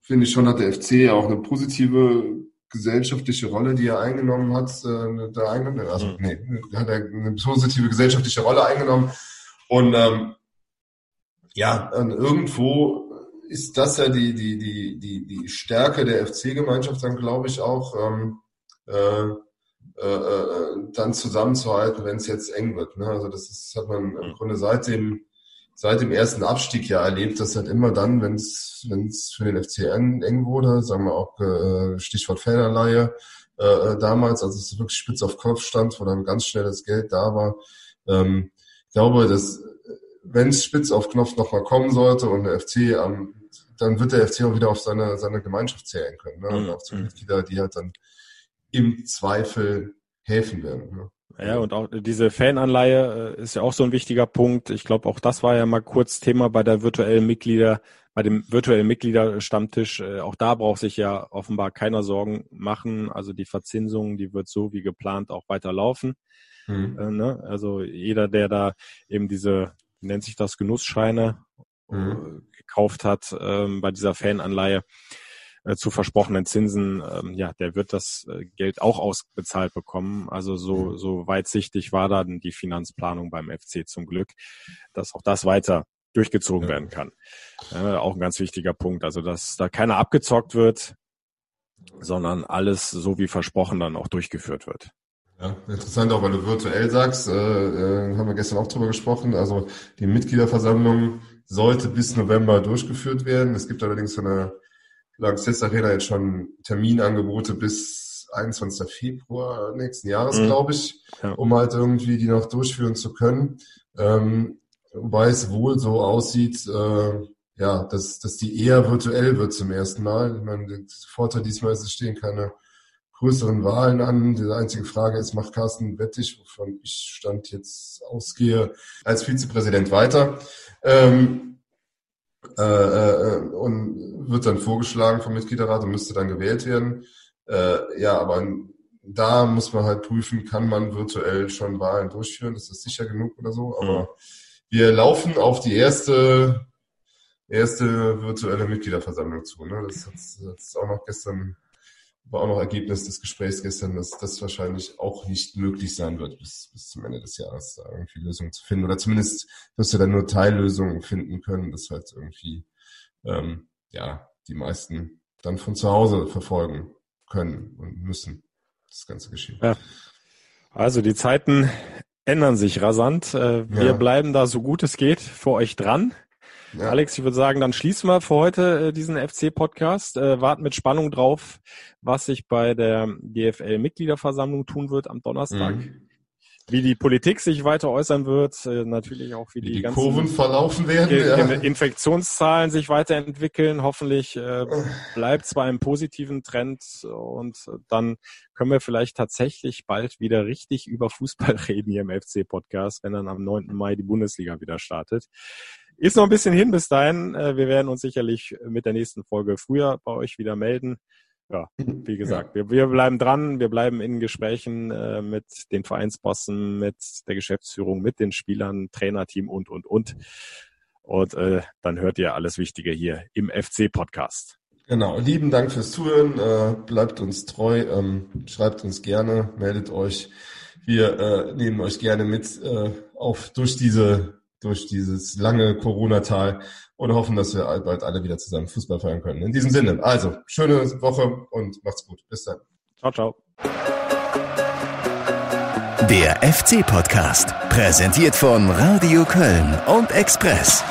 finde ich schon, hat der FC auch eine positive gesellschaftliche Rolle, die er eingenommen hat, äh, da eingenommen. Also mhm. nee, hat er eine positive gesellschaftliche Rolle eingenommen. Und ähm, ja, irgendwo ist das ja die, die, die, die, die Stärke der FC-Gemeinschaft dann, glaube ich, auch, ähm, äh, äh, äh, dann zusammenzuhalten, wenn es jetzt eng wird. Ne? Also das ist, hat man im Grunde seit dem, seit dem ersten Abstieg ja erlebt, dass halt immer dann, wenn es für den FC eng wurde, sagen wir auch äh, Stichwort Fananleihe, äh, äh, damals, als es wirklich spitz auf Kopf stand, wo dann ganz schnell das Geld da war. Ähm, ich glaube, dass wenn es spitz auf Knopf nochmal kommen sollte und der FC am, dann wird der FC auch wieder auf seine, seine Gemeinschaft zählen können. Ne? Und mhm. auf die Mitglieder, die halt dann im Zweifel helfen werden. Ne? Ja, und auch diese Fananleihe äh, ist ja auch so ein wichtiger Punkt. Ich glaube, auch das war ja mal kurz Thema bei der virtuellen Mitglieder, bei dem virtuellen Mitgliederstammtisch. Äh, auch da braucht sich ja offenbar keiner Sorgen machen. Also die Verzinsung, die wird so wie geplant auch weiterlaufen. Mhm. Äh, ne? Also jeder, der da eben diese nennt sich das, Genussscheine mhm. Äh, gekauft hat ähm, bei dieser Fananleihe äh, zu versprochenen Zinsen, ähm, ja, der wird das äh, Geld auch ausbezahlt bekommen. Also so, mhm. so weitsichtig war dann die Finanzplanung beim FC zum Glück, dass auch das weiter durchgezogen ja. werden kann. Äh, auch ein ganz wichtiger Punkt. Also, dass da keiner abgezockt wird, sondern alles so wie versprochen dann auch durchgeführt wird. Ja, interessant auch, weil du virtuell sagst, äh, äh, haben wir gestern auch drüber gesprochen. Also die Mitgliederversammlung sollte bis November durchgeführt werden. Es gibt allerdings von der Lanxess Arena jetzt schon Terminangebote bis 21. Februar nächsten Jahres, mhm. glaube ich, ja. um halt irgendwie die noch durchführen zu können. Ähm, wobei es wohl so aussieht, äh, ja, dass, dass die eher virtuell wird zum ersten Mal. Ich meine, der Vorteil diesmal ist, es stehen keine größeren Wahlen an. Die einzige Frage ist, macht Carsten Wettig, wovon ich Stand jetzt ausgehe, als Vizepräsident weiter? Ähm, äh, äh, und wird dann vorgeschlagen vom Mitgliederrat und müsste dann gewählt werden. Äh, ja, aber da muss man halt prüfen, kann man virtuell schon Wahlen durchführen? Ist das sicher genug oder so? Aber mhm. wir laufen auf die erste erste virtuelle Mitgliederversammlung zu. Ne? Das hat es auch noch gestern war auch noch Ergebnis des Gesprächs gestern, dass das wahrscheinlich auch nicht möglich sein wird, bis, bis zum Ende des Jahres da irgendwie Lösungen zu finden. Oder zumindest wirst du dann nur Teillösungen finden können, dass halt irgendwie ähm, ja die meisten dann von zu Hause verfolgen können und müssen das ganze Geschehen. Ja. Also die Zeiten ändern sich rasant. Äh, wir ja. bleiben da so gut es geht für euch dran. Ja. Alex, ich würde sagen, dann schließen wir für heute äh, diesen FC-Podcast. Äh, warten mit Spannung drauf, was sich bei der DFL-Mitgliederversammlung tun wird am Donnerstag. Mhm wie die Politik sich weiter äußern wird, äh, natürlich auch wie, wie die, die ganzen Kurven verlaufen werden, ja. Infektionszahlen sich weiterentwickeln. Hoffentlich äh, bleibt es bei einem positiven Trend und dann können wir vielleicht tatsächlich bald wieder richtig über Fußball reden hier im FC-Podcast, wenn dann am 9. Mai die Bundesliga wieder startet. Ist noch ein bisschen hin bis dahin. Äh, wir werden uns sicherlich mit der nächsten Folge früher bei euch wieder melden ja, wie gesagt, ja. wir, wir bleiben dran, wir bleiben in Gesprächen äh, mit den Vereinsbossen, mit der Geschäftsführung, mit den Spielern, Trainerteam und, und, und. Und äh, dann hört ihr alles Wichtige hier im FC-Podcast. Genau, lieben Dank fürs Zuhören, äh, bleibt uns treu, ähm, schreibt uns gerne, meldet euch. Wir äh, nehmen euch gerne mit äh, auf durch diese durch dieses lange Corona-Tal und hoffen, dass wir bald alle wieder zusammen Fußball feiern können. In diesem Sinne, also schöne Woche und macht's gut. Bis dann. Ciao, ciao. Der FC-Podcast, präsentiert von Radio Köln und Express.